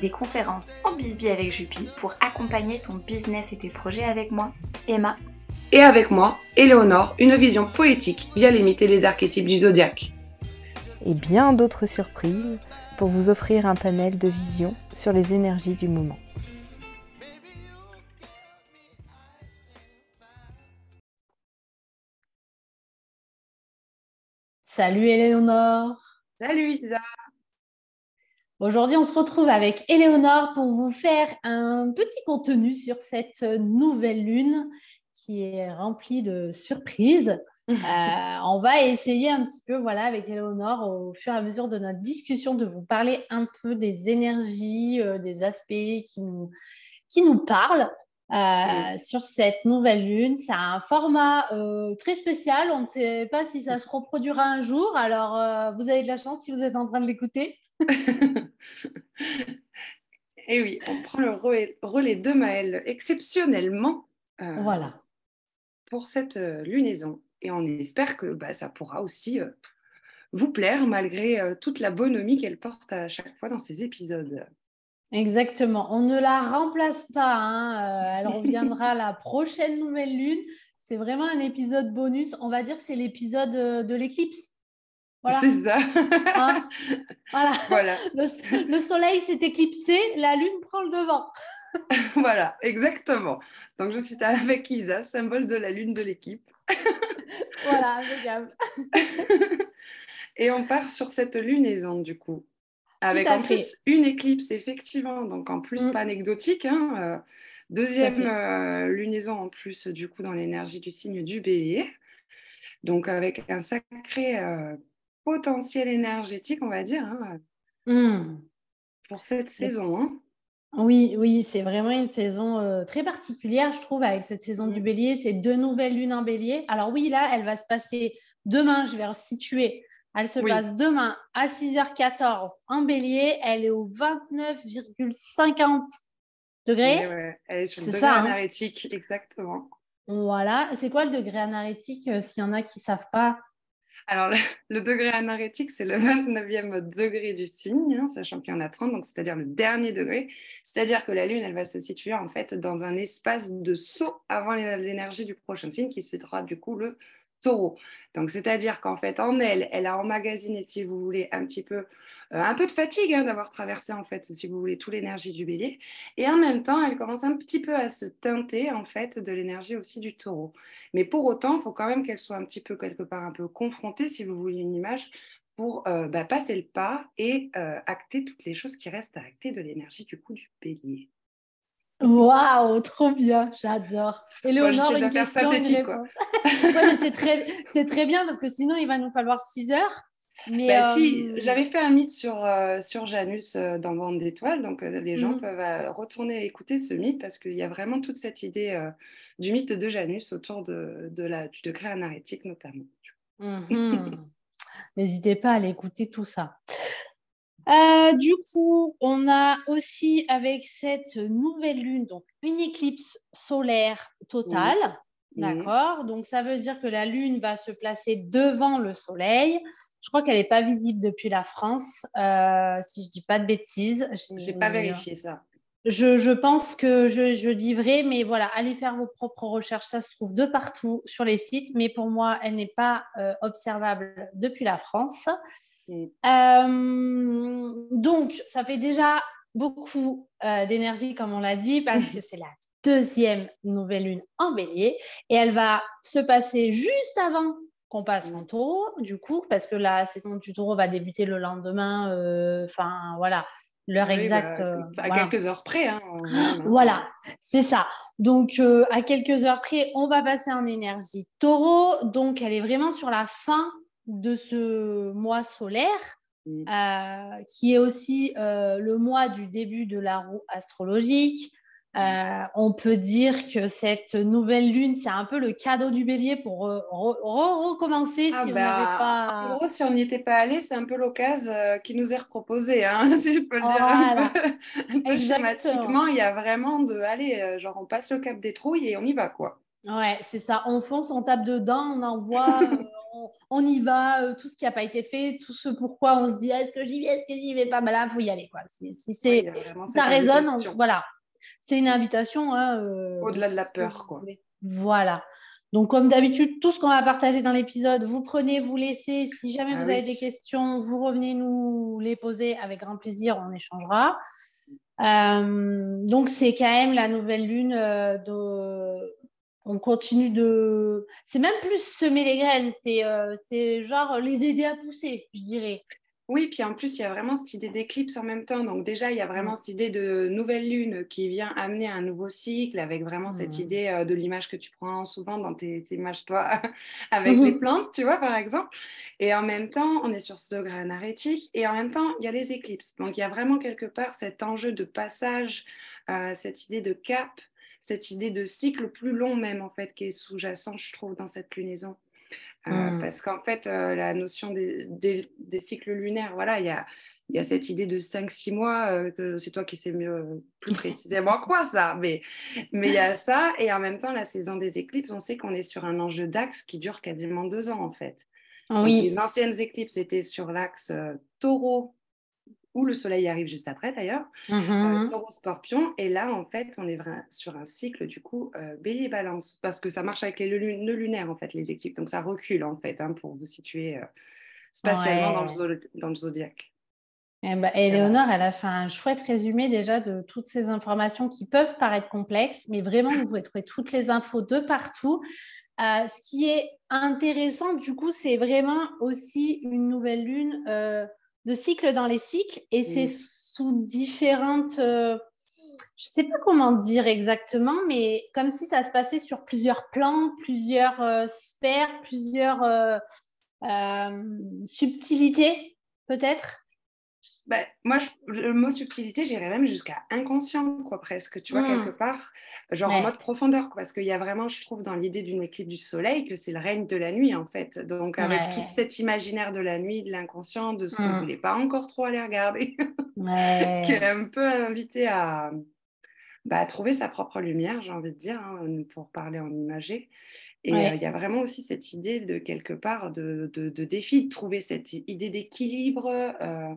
Des conférences en bisbille avec Jupi pour accompagner ton business et tes projets avec moi, Emma. Et avec moi, Éléonore, une vision poétique via limiter les archétypes du zodiaque. Et bien d'autres surprises pour vous offrir un panel de vision sur les énergies du moment. Salut Éléonore Salut Isa Aujourd'hui, on se retrouve avec Éléonore pour vous faire un petit contenu sur cette nouvelle lune qui est remplie de surprises. Euh, on va essayer un petit peu, voilà, avec Éléonore, au fur et à mesure de notre discussion, de vous parler un peu des énergies, euh, des aspects qui nous, qui nous parlent. Euh, sur cette nouvelle lune. C'est un format très spécial. On ne sait pas si ça se reproduira un jour. Alors, vous avez de la chance si vous êtes en train de l'écouter. Et oui, on prend le relais de Maëlle exceptionnellement. voilà. Pour cette lunaison. Et on espère que bah, ça pourra aussi vous plaire malgré toute la bonhomie qu'elle porte à chaque fois dans ces épisodes. Exactement. On ne la remplace pas. Hein. Euh, elle reviendra la prochaine nouvelle lune. C'est vraiment un épisode bonus. On va dire que c'est l'épisode euh, de l'éclipse. Voilà. C'est ça. Hein. voilà. Le, soleil s'est éclipsé, la lune prend le devant. voilà, exactement. Donc je suis avec Isa, symbole de la lune de l'équipe. voilà, impeccable. Et on part sur cette lunaison du coup. Avec en plus une éclipse, effectivement, donc en plus mm. pas anecdotique. Hein, euh, deuxième euh, lunaison en plus, du coup, dans l'énergie du signe du bélier. Donc avec un sacré euh, potentiel énergétique, on va dire, hein, mm. pour cette saison. Hein. Oui, oui, c'est vraiment une saison très particulière, je trouve, avec cette saison du mm. bélier. C'est deux nouvelles lunes en bélier. Alors oui, là, elle va se passer demain, je vais resituer elle se passe demain à 6h14 en bélier. Elle est au 29,50 degrés. Elle est sur le degré ça, hein. anarétique, exactement. Voilà. C'est quoi le degré anarétique euh, s'il y en a qui ne savent pas? Alors, le, degré anarétique, c'est le 29e degré du signe, hein, sachant qu'il y en a 30, donc c'est-à-dire le dernier degré. C'est-à-dire que la Lune, elle va se situer en fait dans un espace de saut avant l'énergie du prochain signe, qui sera du coup le taureau. Donc, c'est-à-dire qu'en fait, en elle, elle a emmagasiné, si vous voulez, un petit peu, euh, un peu de fatigue hein, d'avoir traversé, en fait, si vous voulez, toute l'énergie du bélier. Et en même temps, elle commence un petit peu à se teinter, en fait, de l'énergie aussi du taureau. Mais pour autant, il faut quand même qu'elle soit un petit peu, quelque part, un peu confrontée, si vous voulez, une image pour euh, bah, passer le pas et euh, acter toutes les choses qui restent à acter de l'énergie du coup du bélier. Waouh, trop bien, j'adore. Léonore, une question, une réponse. c'est très, très, bien parce que sinon, il va nous falloir 6 heures. Mais bah, si, euh, j'avais fait un mythe sur, euh, sur Janus euh, dans Bande d'étoiles, donc les gens mm. peuvent retourner écouter ce mythe parce qu'il y a vraiment toute cette idée du mythe de Janus autour de, de la, du degré anarétique notamment. Mm-hmm. N'hésitez pas à aller écouter tout ça. Euh, du coup, on a aussi avec cette nouvelle lune, donc une éclipse solaire totale. D'accord Donc, ça veut dire que la Lune va se placer devant le Soleil. Je crois qu'elle n'est pas visible depuis la France, euh, si je ne dis pas de bêtises. Je n'ai pas vérifié ça. Je, pense que je, dis vrai, mais voilà, allez faire vos propres recherches. Ça se trouve de partout sur les sites, mais pour moi, elle n'est pas euh, observable depuis la France. Euh, donc, ça fait déjà beaucoup euh, d'énergie, comme on l'a dit, parce que c'est la deuxième nouvelle lune en bélier et elle va se passer juste avant qu'on passe en taureau, du coup, parce que la saison du taureau va débuter le lendemain, euh, enfin voilà, l'heure exacte. Bah, euh, à voilà. quelques heures près. Hein, Voilà, c'est ça. Donc, euh, à quelques heures près, on va passer en énergie taureau. Donc, elle est vraiment sur la fin de ce mois solaire, Mm. euh, qui est aussi euh, le mois du début de la roue astrologique. Euh, on peut dire que cette nouvelle lune, c'est un peu le cadeau du bélier pour re- re- re- recommencer Ah si bah, on En gros, si on n'y était pas allé, c'est un peu l'occasion euh, qui nous est reproposée, hein, si je peux le dire un peu, un peu Exactement. schématiquement. Il y a vraiment de, allez, genre on passe le cap des trouilles et on y va, quoi. Ouais, c'est ça. On fonce, on tape dedans, on envoie, euh, on, on y va, euh, tout ce qui n'a pas été fait, tout ce pourquoi on se dit est-ce que j'y vais, est-ce que j'y vais pas, bah là, il faut y aller. Quoi. Si, Oui, ça résonne, on- voilà. C'est une invitation. hein, euh, Au-delà de la peur, quoi. Voilà. Donc, comme d'habitude, tout ce qu'on va partager dans l'épisode, vous prenez, vous laissez. Si jamais Ah vous avez oui. des questions, vous revenez nous les poser avec grand plaisir, on échangera. Euh, donc, c'est quand même la nouvelle lune de... On continue de... C'est même plus semer les graines, c'est euh, genre les aider à pousser, je dirais. Oui, puis en plus, il y a vraiment cette idée d'éclipse en même temps. Donc déjà, il y a vraiment cette idée de nouvelle lune qui vient amener un nouveau cycle avec vraiment cette idée euh, de l'image que tu prends souvent dans tes, tes images, toi, avec les plantes, tu vois, par exemple. Et en même temps, on est sur ce degré anarétique. Et en même temps, il y a les éclipses. Donc il y a vraiment quelque part cet enjeu de passage, euh, cette idée de cap, cette idée de cycle plus long même, en fait, qui est sous-jacent, je trouve, dans cette lunaison. Euh, Mm. Parce qu'en fait, euh, la notion des, des- des cycles lunaires, voilà, il y a, il y a cette idée de 5-6 mois, euh, que c'est toi qui sais mieux, plus précisément quoi ça, mais mais il y a ça, et en même temps, la saison des éclipses, on sait qu'on est sur un enjeu d'axe qui dure quasiment deux ans en fait. Donc, Oui, les anciennes éclipses étaient sur l'axe taureau, où le soleil arrive juste après d'ailleurs, euh, Mhm. taureau-scorpion, et là en fait, on est sur un cycle du coup euh, bélier-balance, parce que ça marche avec les nœuds lunaires en fait, les éclipses, donc ça recule en fait, hein, pour vous situer euh, spatialement dans, le dans le zodiaque. Eh ben, Éléonore, elle a fait un chouette résumé déjà de toutes ces informations qui peuvent paraître complexes, mais vraiment, vous pouvez trouver toutes les infos de partout. Euh, ce qui est intéressant, du coup, c'est vraiment aussi une nouvelle lune euh, de cycle dans les cycles, et c'est Mm. sous différentes... euh, je ne sais pas comment dire exactement, mais comme si ça se passait sur plusieurs plans, plusieurs euh, sphères, plusieurs euh, subtilités, peut-être. Ben, moi, je- le mot subtilité, j'irais même jusqu'à inconscient, quoi, presque, tu vois, quelque part, genre en mode profondeur, quoi, parce qu'il y a vraiment, je trouve, dans l'idée d'une éclipse du soleil, que c'est le règne de la nuit, en fait. Donc, avec Ouais. tout cet imaginaire de la nuit, de l'inconscient, de ce qu'on ne Mm. voulait pas encore trop aller regarder, Ouais. qui est un peu invité à, bah, à trouver sa propre lumière, j'ai envie de dire, hein, pour parler en imagé. Et Ouais. euh, il y a vraiment aussi cette idée de quelque part de, de, de défi, de trouver cette idée d'équilibre, euh,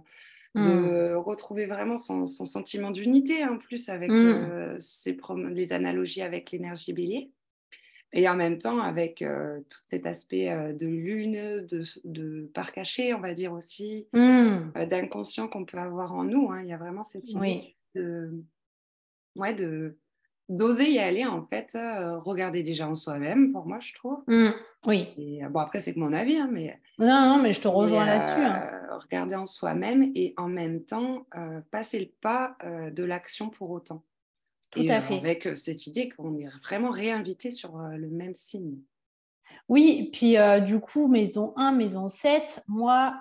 Mm. de retrouver vraiment son, son sentiment d'unité en plus avec Mm. euh, ses les analogies avec l'énergie bélier. Et en même temps avec euh, tout cet aspect euh, de lune, de, de part caché, on va dire aussi, Mm. euh, d'inconscient qu'on peut avoir en nous. hein. Il y a vraiment cette idée Oui. de, ouais, de d'oser y aller en fait, euh, regarder déjà en soi-même pour moi je trouve. Mm. Oui. Et euh, bon après c'est que mon avis, hein, mais Non, non, mais je te rejoins mais, là-dessus. hein. euh, regarder en soi-même et en même temps euh, passer le pas euh, de l'action pour autant. Tout Et, à euh, fait. Avec euh, cette idée qu'on est vraiment réinvité sur euh, le même signe. Oui, puis euh, du coup, maison 1, maison 7, moi,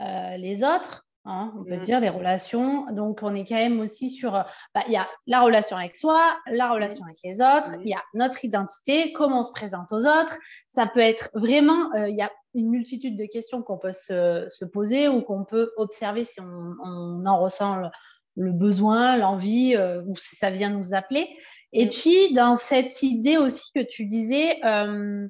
euh, les autres, hein, on peut Mm. dire les relations. Donc, on est quand même aussi sur, euh, bah, il y a la relation avec soi, la relation avec les autres, Mm. il y a notre identité, comment on se présente aux autres. Ça peut être vraiment, euh, il y a une multitude de questions qu'on peut se, se poser ou qu'on peut observer si on, on en ressent le, le besoin, l'envie, euh, ou si ça vient nous appeler. Et puis, dans cette idée aussi que tu disais, euh,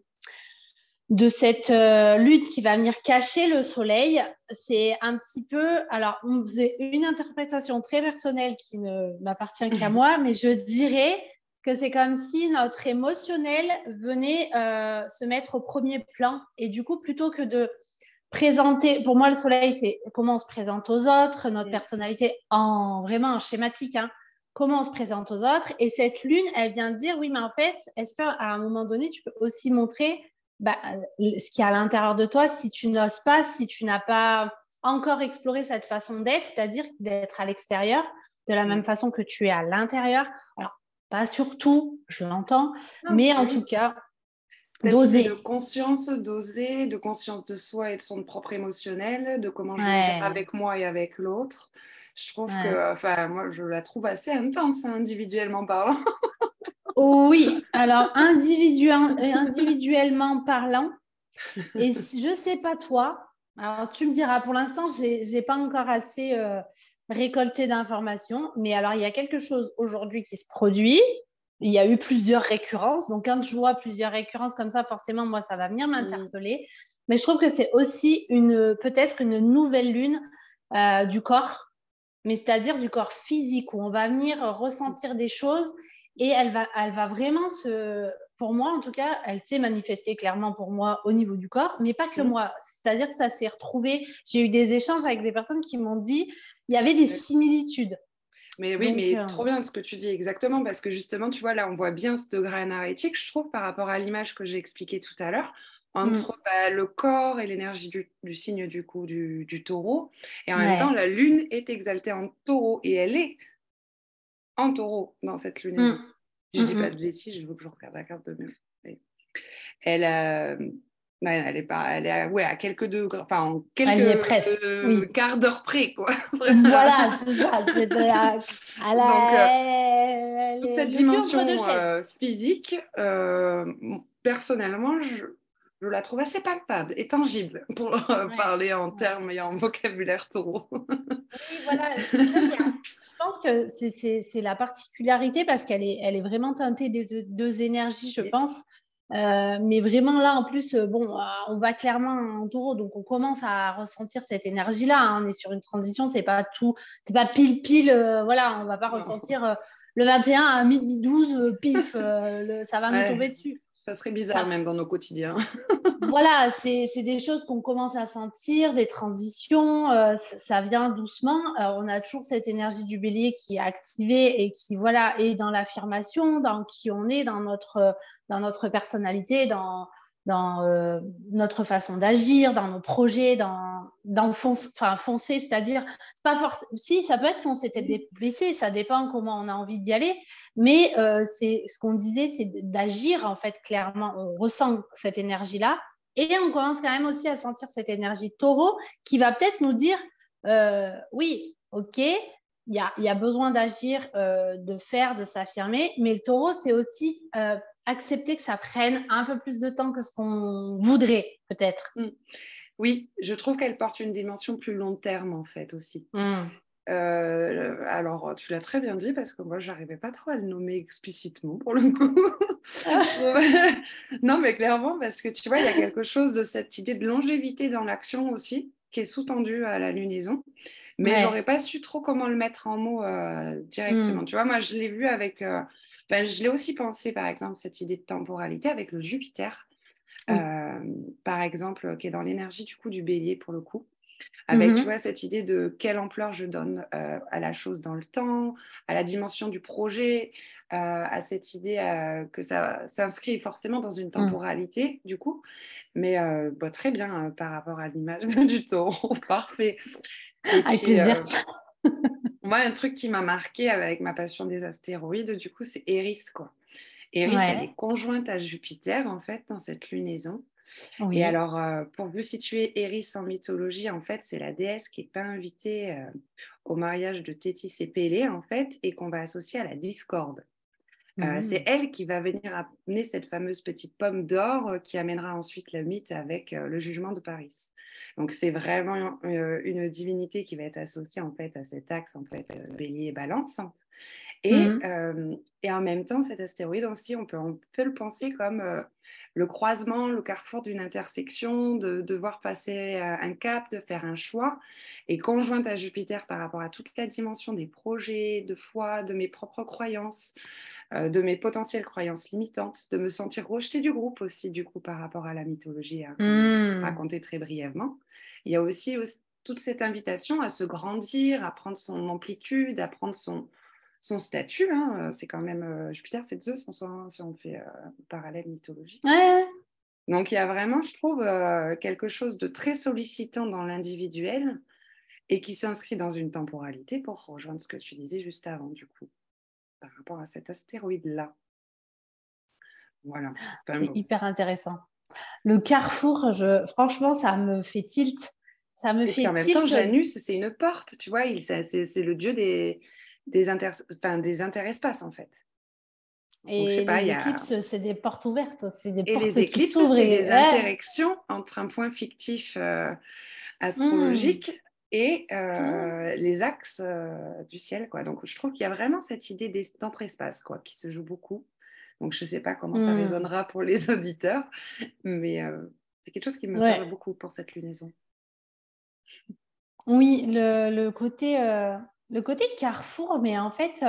de cette euh, lune qui va venir cacher le soleil, c'est un petit peu. Alors, on faisait une interprétation très personnelle qui ne m'appartient qu'à moi, mais je dirais que c'est comme si notre émotionnel venait euh, se mettre au premier plan. Et du coup, plutôt que de présenter, pour moi, le soleil, c'est comment on se présente aux autres, notre personnalité en vraiment en schématique, hein, comment on se présente aux autres. Et cette lune, elle vient dire, oui, mais en fait, est-ce qu'à un moment donné, tu peux aussi montrer bah, ce qu'il y a à l'intérieur de toi si tu n'oses pas, si tu n'as pas encore exploré cette façon d'être, c'est-à-dire d'être à l'extérieur de la même façon que tu es à l'intérieur. Alors, pas surtout, je l'entends, mais en tout cas, d'oser. De conscience, d'oser, de conscience de soi et de son propre émotionnel, de comment je vais faire avec moi et avec l'autre. Je trouve que, enfin, moi, je la trouve assez intense, hein, individuellement parlant. oui, alors individuellement parlant, et je sais pas toi, alors tu me diras, pour l'instant, je n'ai pas encore assez euh, récolté d'informations, mais alors il y a quelque chose aujourd'hui qui se produit. Il y a eu plusieurs récurrences, donc quand je vois plusieurs récurrences comme ça, forcément, moi, ça va venir m'interpeller. Mais je trouve que c'est aussi une peut-être une nouvelle lune euh, du corps mais c'est-à-dire du corps physique, où on va venir ressentir des choses et elle va, elle va vraiment se, pour moi en tout cas, elle s'est manifestée clairement pour moi au niveau du corps, mais pas que mmh. moi. C'est-à-dire que ça s'est retrouvé, j'ai eu des échanges avec des personnes qui m'ont dit, il y avait des similitudes. Mais oui, mais euh, trop bien ce que tu dis exactement, parce que justement, tu vois, là, on voit bien ce degré énergétique, je trouve, par rapport à l'image que j'ai expliquée tout à l'heure. Mmh. entre bah, le corps et l'énergie du, signe du coup du, taureau. Et en même temps, la lune est exaltée en taureau et elle est en taureau dans cette lune. Mmh. Je ne dis pas mmh, de bêtises, je veux que je regarde la carte de même. Elle, euh, elle est pas, elle est à, ouais, à quelques degrés, enfin en quelques presque, euh, quart d'heure près, quoi. voilà, c'est ça. C'est la, Donc, euh, toute cette dimension physique, personnellement, je, je la trouve assez palpable et tangible pour parler en termes et en vocabulaire taureau. oui, voilà, je, pense que c'est la particularité parce qu'elle est, elle est vraiment teintée des deux, énergies, je pense. Euh, mais vraiment là, en plus, euh, bon, euh, on va clairement en taureau, donc on commence à ressentir cette énergie-là. Hein. On est sur une transition, c'est pas tout, c'est pas pile pile, voilà, on va pas ressentir le 21 à midi 12, pif, ça va nous tomber dessus. Ça serait bizarre même dans nos quotidiens. voilà, c'est des choses qu'on commence à sentir, des transitions, euh, ça, vient doucement. Euh, on a toujours cette énergie du bélier qui est activée et qui voilà est dans l'affirmation, dans qui on est, dans notre, dans notre personnalité, dans, dans euh, notre façon d'agir, dans nos projets, dans, dans fonce, enfin, foncer, c'est-à-dire, c'est pas forcément, si ça peut être foncer tête baissée, ça dépend comment on a envie d'y aller, mais euh, c'est ce qu'on disait, c'est d'agir en fait clairement, on ressent cette énergie-là, et on commence quand même aussi à sentir cette énergie taureau qui va peut-être nous dire, euh, oui, ok, il y a, y a, besoin d'agir, de faire, de s'affirmer, mais le taureau, c'est aussi accepter que ça prenne un peu plus de temps que ce qu'on voudrait, peut-être. Mm. Oui, je trouve qu'elle porte une dimension plus long terme, en fait, aussi. Mm. Euh, alors, tu l'as très bien dit parce que moi, j'arrivais pas trop à le nommer explicitement pour le coup. non, mais clairement, parce que tu vois, il y a quelque chose de cette idée de longévité dans l'action aussi qui est sous-tendue à la lunaison. Mais je j'aurais pas su trop comment le mettre en mots euh, directement. Mm. Tu vois, moi, je l'ai vu avec. Euh, ben, je l'ai aussi pensé, par exemple, cette idée de temporalité avec le Jupiter, euh, par exemple, qui est dans l'énergie du coup du bélier pour le coup. Avec, tu mmh vois, cette idée de quelle ampleur je donne euh, à la chose dans le temps, à la dimension du projet, euh, à cette idée que ça s'inscrit forcément dans une mmh. temporalité, du coup. Mais bah, très bien par rapport à l'image du taureau. Parfait. Avec plaisir. Moi, un truc qui m'a marqué avec ma passion des astéroïdes, du coup, c'est Eris, quoi. Eris, elle est conjointe à Jupiter, en fait, dans cette lunaison. Et alors, euh, pour vous situer Eris en mythologie, en fait, c'est la déesse qui n'est pas invitée euh, au mariage de Tétis et Pélée, en fait, et qu'on va associer à la discorde. Euh, c'est mmh. elle qui va venir amener cette fameuse petite pomme d'or qui amènera ensuite le mythe avec le jugement de Paris. Donc c'est vraiment une divinité qui va être associée en fait à cet axe en fait bélier et balance. Et, mmh. et, en même temps, cet astéroïde aussi, on peut, on peut le penser comme le croisement, le carrefour d'une intersection, de, devoir passer un cap, de faire un choix. Et conjointe à Jupiter par rapport à toute la dimension des projets, de foi, de mes propres croyances, euh, de mes potentielles croyances limitantes, de me sentir rejetée du groupe aussi, du coup, par rapport à la mythologie, à mmh. raconter très brièvement. Il y a aussi, toute cette invitation à se grandir, à prendre son amplitude, à prendre son, son statut. Hein, c'est quand même Jupiter, c'est Zeus en soi, si on fait parallèle mythologique. Donc il y a vraiment, je trouve, quelque chose de très sollicitant dans l'individuel et qui s'inscrit dans une temporalité pour rejoindre ce que tu disais juste avant, du coup, par rapport à cet astéroïde-là. Voilà. c'est hyper intéressant. Le carrefour, je... franchement, ça me fait tilt. Ça me fait en même temps, Janus, c'est une porte, tu vois, c'est le dieu des, des, inter... enfin, des interespaces, en fait. Et les éclipses, c'est des portes ouvertes, c'est des et portes les éclipses, c'est des interactions entre un point fictif euh, astrologique mmh. et euh, mmh. les axes euh, du ciel. Quoi. Donc, je trouve qu'il y a vraiment cette idée d'entre-espace quoi, qui se joue beaucoup. Donc, je ne sais pas comment ça mmh. résonnera pour les auditeurs, mais c'est quelque chose qui me parle beaucoup pour cette lunaison. Oui, le, le côté, le côté carrefour, mais en fait,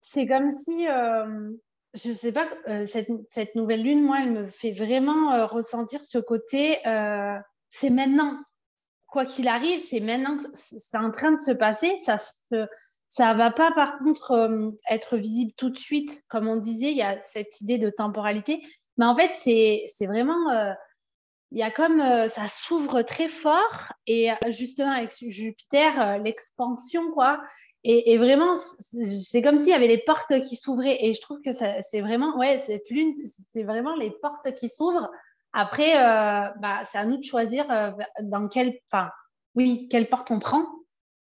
c'est comme si, je ne sais pas, cette, cette, nouvelle lune, moi, elle me fait vraiment ressentir ce côté, c'est maintenant. Quoi qu'il arrive, c'est maintenant, c'est en train de se passer. Ça ne ça va pas, par contre, être visible tout de suite. Comme on disait, il y a cette idée de temporalité. Mais en fait, c'est vraiment il y a comme ça s'ouvre très fort et justement avec Jupiter, l'expansion quoi, et, vraiment, c'est comme s'il y avait les portes qui s'ouvraient. Et je trouve que c'est vraiment, ouais, cette lune, c'est vraiment les portes qui s'ouvrent. Après, euh, bah, c'est à nous de choisir euh, dans quelle, enfin, oui, quelle porte on prend,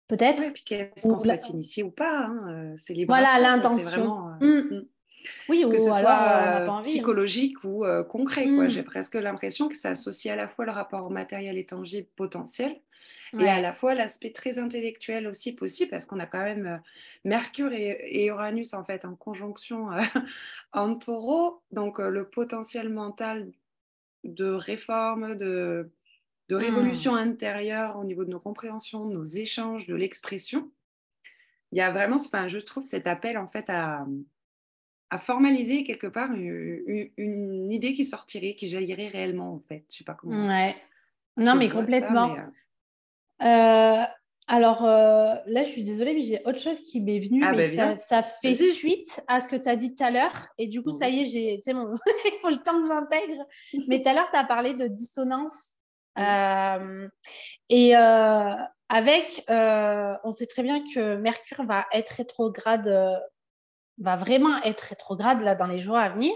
peut-être. Oui, puis qu'est-ce qu'on souhaite initier ou pas. Hein, euh, c'est libre. Voilà l'intention. Oui, que ce soit hein. psychologique ou concret. Mmh. J'ai presque l'impression que ça associe à la fois le rapport matériel et tangible potentiel et à la fois l'aspect très intellectuel aussi possible, parce qu'on a quand même euh, Mercure et, Uranus en fait en conjonction euh, en taureau, donc euh, le potentiel mental de réforme, de, de mmh. révolution intérieure au niveau de nos compréhensions, de nos échanges, de l'expression. Il y a vraiment, enfin, je trouve cet appel en fait à, à formaliser quelque part une, idée qui sortirait, qui jaillirait réellement en fait. Je sais pas comment. Ouais. Non, mais complètement. Euh, alors euh, là, je suis désolée, mais j'ai autre chose qui m'est venue, ah, mais bah, ça, fait suite à ce que tu as dit tout à l'heure. Et du coup, ça y est, j'ai, mon... il faut le temps que j'intègre. mais tout à l'heure, tu as parlé de dissonance. Euh, et avec, on sait très bien que Mercure va être rétrograde, va vraiment être rétrograde là dans les jours à venir.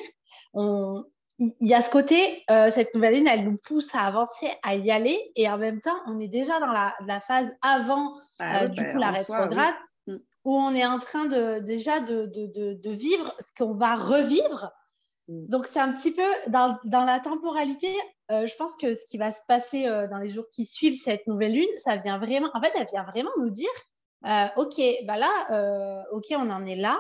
On, il y a ce côté, euh, cette nouvelle lune, elle nous pousse à avancer, à y aller, et en même temps, on est déjà dans la, phase avant bah euh, du bah, coup la rétrograde, mm. où on est en train de déjà de, de, de, vivre ce qu'on va revivre. Mm. Donc c'est un petit peu dans, dans la temporalité. Euh, je pense que ce qui va se passer dans les jours qui suivent cette nouvelle lune, ça vient vraiment, en fait, elle vient vraiment nous dire, ok, bah là, ok, on en est là.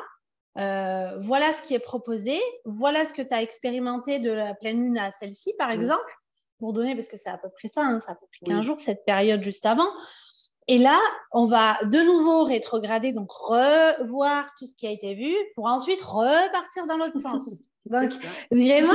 Euh, voilà ce qui est proposé, voilà ce que tu as expérimenté de la pleine lune à celle-ci, par mm. exemple, pour donner, parce que c'est à peu près ça, hein, ça a peu près 15 jours, cette période juste avant. Et là, on va de nouveau rétrograder, donc revoir tout ce qui a été vu, pour ensuite repartir dans l'autre sens. Donc, vraiment,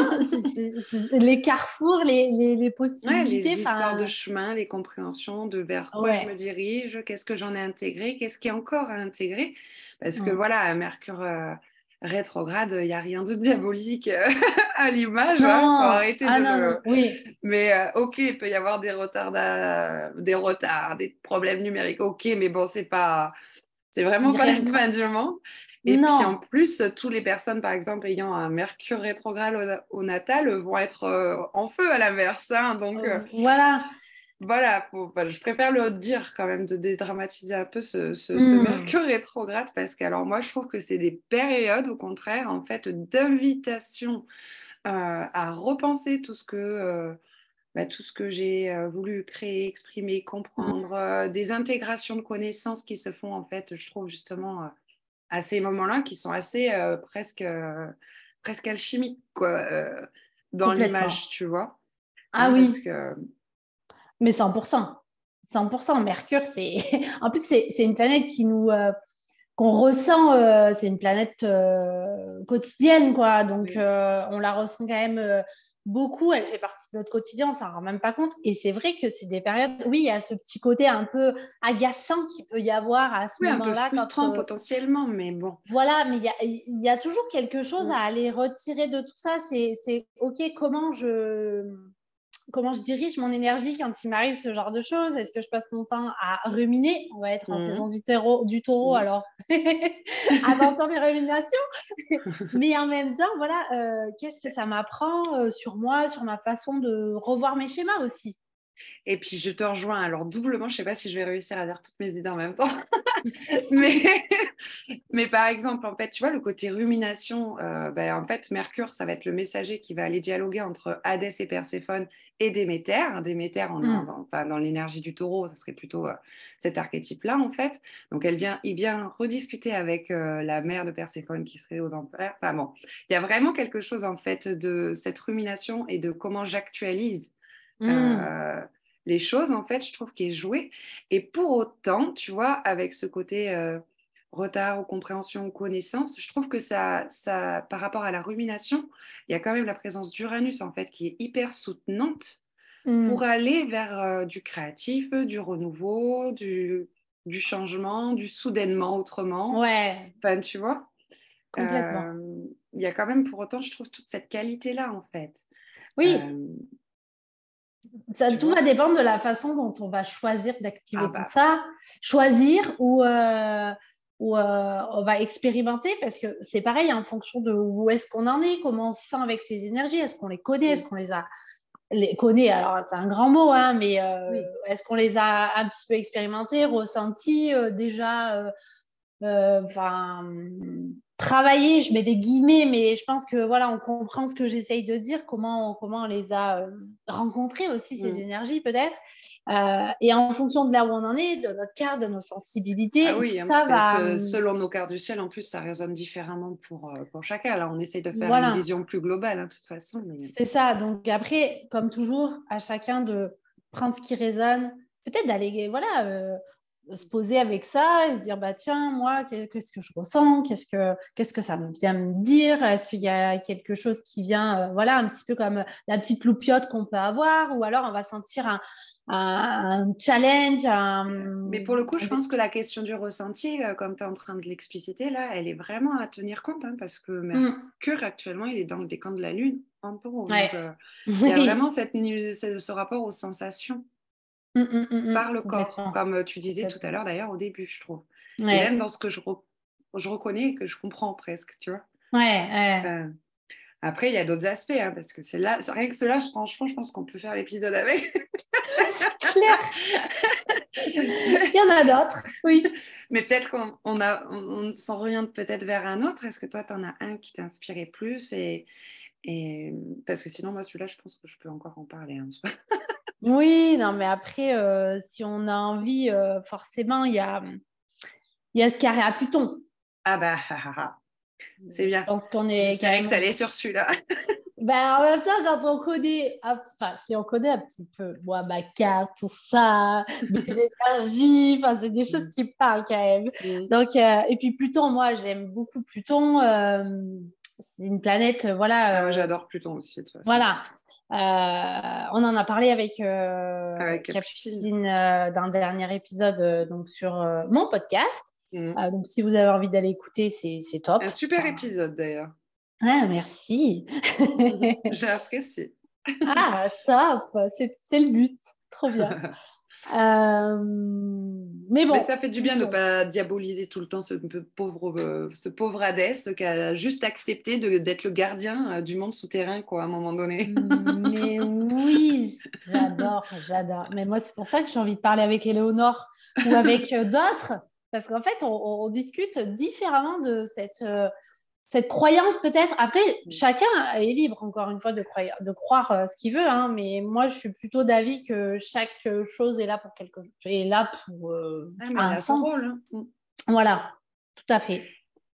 les carrefours, les, les, les possibilités. les histoires de chemin, les compréhensions de vers quoi je me dirige, qu'est-ce que j'en ai intégré, qu'est-ce qui est encore à intégrer. Parce que voilà, Mercure euh, rétrograde, il n'y a rien de diabolique euh, à l'image. Hein, arrêter ah de oui. Mais euh, ok, il peut y avoir des retards, des retards, des problèmes numériques. Ok, mais bon, c'est pas, c'est vraiment pas la fin du monde. Et puis en plus, toutes les personnes, par exemple, ayant un Mercure rétrograde au, natal, vont être en feu à l'inverse. Hein, donc voilà voilà, je préfère le dire quand même, de dédramatiser un peu ce, hmm. mercure rétrograde, parce que alors moi, je trouve que c'est des périodes, au contraire, en fait, d'invitation euh, à repenser tout ce que, euh, bah, tout ce que j'ai euh, voulu créer, exprimer, comprendre, des intégrations de connaissances qui se font, en fait, je trouve justement à ces moments-là, qui sont assez presque, presque alchimiques, quoi, dans l'image, tu vois. Ah hein, oui. Que, mais 100%. 100%. Mercure, c'est. en plus, c'est une planète qui nous. Euh, qu'on ressent, euh, c'est une planète euh, quotidienne, quoi. Donc, on la ressent quand même beaucoup, elle fait partie de notre quotidien, on s'en rend même pas compte. Et c'est vrai que c'est des périodes, oui, il y a ce petit côté un peu agaçant qui peut y avoir à ce moment-là. Un peu frustrant potentiellement, mais bon. Voilà, mais il y a, toujours quelque chose mm. à aller retirer de tout ça. C'est OK, comment je comment je dirige mon énergie quand il m'arrive ce genre de choses? Est-ce que je passe mon temps à ruminer? On va être en mmh. saison du, du taureau, mmh. alors attention les ruminations. Mais en même temps, voilà, euh, qu'est-ce que ça m'apprend euh, sur moi, sur ma façon de revoir mes schémas aussi? Et puis je te rejoins alors doublement, je ne sais pas si je vais réussir à dire toutes mes idées en même temps, mais, mais par exemple, en fait, tu vois, le côté rumination, euh, ben, en fait, Mercure, ça va être le messager qui va aller dialoguer entre Hadès et Perséphone et Déméter. Déméter, en, mmh. dans, enfin, dans l'énergie du taureau, ça serait plutôt euh, cet archétype-là, en fait. Donc, elle vient, il vient rediscuter avec euh, la mère de Perséphone qui serait aux enfers. Enfin bon, il y a vraiment quelque chose, en fait, de cette rumination et de comment j'actualise Mmh. Euh, les choses, en fait, je trouve qu'il est joué. Et pour autant, tu vois, avec ce côté euh, retard ou compréhension ou connaissance, je trouve que ça, ça, par rapport à la rumination, il y a quand même la présence d'Uranus, en fait, qui est hyper soutenante mmh. pour aller vers euh, du créatif, du renouveau, du, du, changement, du soudainement autrement. Ouais. Enfin, tu vois? Complètement. Il y a quand même pour autant, je trouve, toute cette qualité-là, en fait. Oui. Ça, tout va dépendre de la façon dont on va choisir d'activer ah tout bah. ça. Choisir ou, euh, ou euh, on va expérimenter parce que c'est pareil en fonction de où est-ce qu'on en est, comment on se sent avec ces énergies, est-ce qu'on les connaît, est-ce qu'on les a les connaît, alors c'est un grand mot, hein, mais euh, est-ce qu'on les a un petit peu expérimentés, ressentis déjà enfin travailler, je mets des guillemets, mais je pense que voilà, on comprend ce que j'essaye de dire, comment on, comment on les a euh, rencontrés aussi, ces mm. énergies peut-être. Euh, et en fonction de là où on en est, de notre carte, de nos sensibilités, ah oui, tout ça va... Euh, selon nos cartes du ciel, en plus, ça résonne différemment pour, pour chacun. Là, on essaye de faire une vision plus globale, hein, de toute façon. C'est ça. Donc après, comme toujours, à chacun de prendre ce qui résonne, peut-être d'aller, voilà se poser avec ça et se dire bah tiens moi qu'est-ce que je ressens? Qu'est-ce que qu'est-ce que ça vient me dire? Est-ce qu'il y a quelque chose qui vient euh, voilà un petit peu comme la petite loupiote qu'on peut avoir? Ou alors on va sentir un, un, challenge mais pour le coup je pense que la question du ressenti euh, comme tu es en train de l'expliciter là elle est vraiment à tenir compte hein, parce que mm. Mercure actuellement il est dans le décan de la lune en taureau euh, il y a vraiment cette, ce rapport aux sensations Mmh, mmh, mmh, par le corps, comme tu disais tout à l'heure d'ailleurs au début, je trouve. même dans ce que je, je reconnais et que je comprends presque, tu vois. Ouais, euh, après, il y a d'autres aspects, hein, parce que c'est là, rien que cela, franchement, je pense qu'on peut faire l'épisode avec. clair. il y en a d'autres, oui. Mais peut-être qu'on on a, on, s'oriente peut-être vers un autre. Est-ce que toi, tu en as un qui t'a inspiré plus et, et... Parce que sinon, moi, celui-là, je pense que je peux encore en parler. Hein, oui, non, mais après, euh, si on a envie, euh, forcément, il y a, y a ce carré à Pluton. Ah bah, ah, ah, ah. c'est bien. Je pense qu'on est. carrément... que sur celui-là. ben, en même temps, quand on connaît, enfin, si on connaît un petit peu, moi, ma carte, tout ça, des énergies, enfin, c'est des choses qui parlent quand même. Mm. Donc, euh, et puis Pluton, moi, j'aime beaucoup Pluton. c'est une planète, voilà. moi, j'adore Pluton aussi. Voilà. Euh, on en a parlé avec, euh, Capucine euh, le dernier épisode donc sur mon podcast. Mm. donc si vous avez envie d'aller écouter, c'est top. Un super épisode d'ailleurs. Ah, merci. J'ai apprécié. ah, top. C'est le but. Trop bien. Euh, mais bon. ça fait du bien de ne pas diaboliser tout le temps ce pauvre, euh, ce pauvre Hadès qui a juste accepté d'être le gardien euh, du monde souterrain, quoi, à un moment donné. Mais oui, j'adore, j'adore. Mais moi, c'est pour ça que j'ai envie de parler avec Éléonore ou avec d'autres, parce qu'en fait, on, discute différemment de cette cette croyance peut-être. Après, mm. chacun est libre, encore une fois, de, croire, de croire euh, ce qu'il veut. Hein, mais moi, je suis plutôt d'avis que chaque chose est là pour quelque chose. Est là pour euh, un sens. Rôle, hein. mm. Voilà, tout à fait.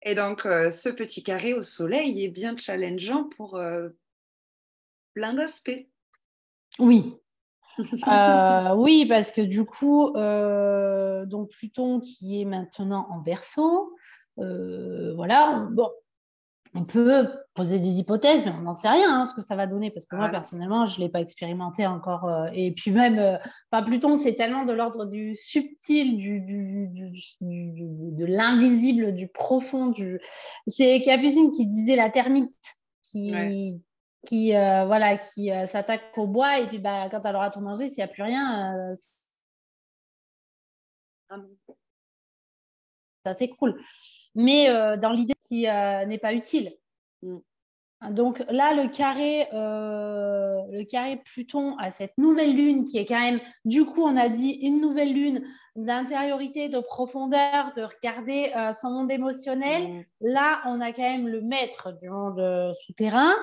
Et donc, euh, ce petit carré au soleil est bien challengeant pour plein d'aspects. Oui. oui, parce que du coup, donc Pluton qui est maintenant en verso, voilà, bon, on peut poser des hypothèses, mais on n'en sait rien hein, ce que ça va donner, parce que moi, personnellement, je ne l'ai pas expérimenté encore. Euh, et puis même, pas Pluton, c'est tellement de l'ordre du subtil, du, de l'invisible, du profond. C'est Capucine qui disait la termite, qui, qui, voilà, qui s'attaque au bois, et puis bah, quand elle aura tout mangé, s'il n'y a plus rien, ça s'écroule. Mais dans l'idée qui n'est pas utile. Mm. Donc là, le carré, le carré Pluton à cette nouvelle lune qui est quand même, du coup, on a dit une nouvelle lune d'intériorité, de profondeur, de regarder son monde émotionnel. Mm. Là, on a quand même le maître du monde souterrain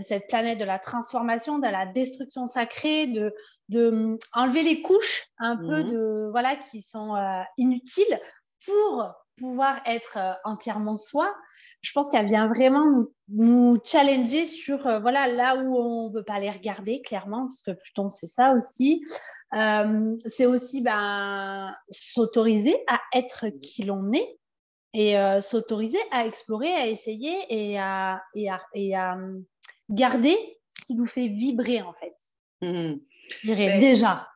cette planète de la transformation, de la destruction sacrée, de, de enlever les couches un peu mhm. de voilà qui sont euh, inutiles pour pouvoir être euh, entièrement soi. Je pense qu'elle vient vraiment nous, challenger sur euh, voilà là où on veut pas les regarder clairement parce que Pluton c'est ça aussi. c'est aussi ben, s'autoriser à être qui l'on est et euh, s'autoriser à explorer, à essayer et à, et à, garder ce qui nous fait vibrer en fait. Mmh. Je dirais déjà.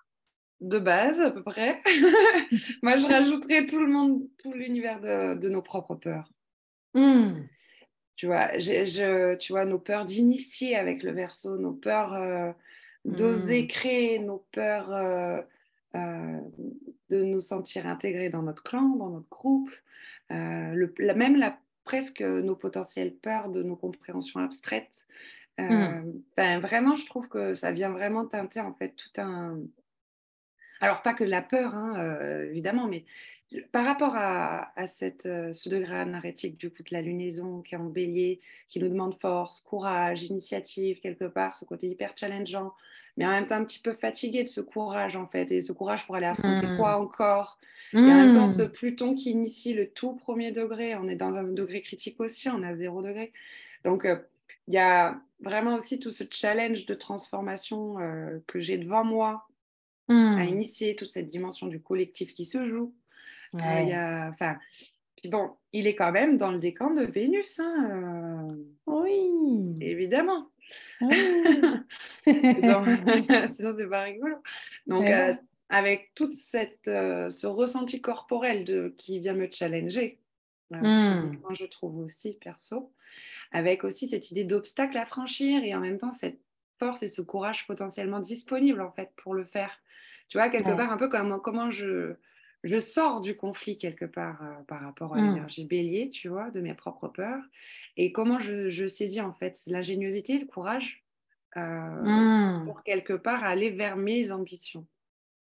De base, à peu près. Moi, je rajouterais tout le monde, tout l'univers de, nos propres peurs. Mmh. Tu vois, je, tu vois, nos peurs d'initier avec le verso, nos peurs euh, d'oser mmh. créer, nos peurs euh, de nous sentir intégrés dans notre clan, dans notre groupe, euh, le, même la, presque nos potentielles peurs de nos compréhensions abstraites. Euh, mmh. ben, vraiment, je trouve que ça vient vraiment teinter en fait tout un. Alors, pas que la peur, hein, euh, évidemment, mais par rapport à, cette, ce degré anarétique du coup de la lunaison qui est en bélier, qui nous demande force, courage, initiative, quelque part, ce côté hyper challengeant, mais en même temps un petit peu fatigué de ce courage en fait, et ce courage pour aller affronter mmh. quoi encore? Et en même temps, ce mmh. Pluton qui initie le tout premier degré, on est dans un degré critique aussi, on à zéro degré. Donc, euh, il y a vraiment aussi tout ce challenge de transformation euh, que j'ai devant moi à mmh. initier toute cette dimension du collectif qui se joue. Euh, y a, puis bon, il est quand même dans le décan de Vénus. Hein, oui. Évidemment. Sinon, c'est pas rigolo. Donc, avec tout euh, ce ressenti corporel de, qui vient me challenger, euh, hmm. je trouve aussi perso, avec aussi cette idée d'obstacle à franchir et en même temps cette force et ce courage potentiellement disponible en fait pour le faire. Tu vois, quelque part un peu comme comment je, je sors du conflit quelque part euh, par rapport à hmm. l'énergie bélier, tu vois, de mes propres peurs, et comment je, je saisis en fait l'ingéniosité, le courage hmm. pour quelque part aller vers mes ambitions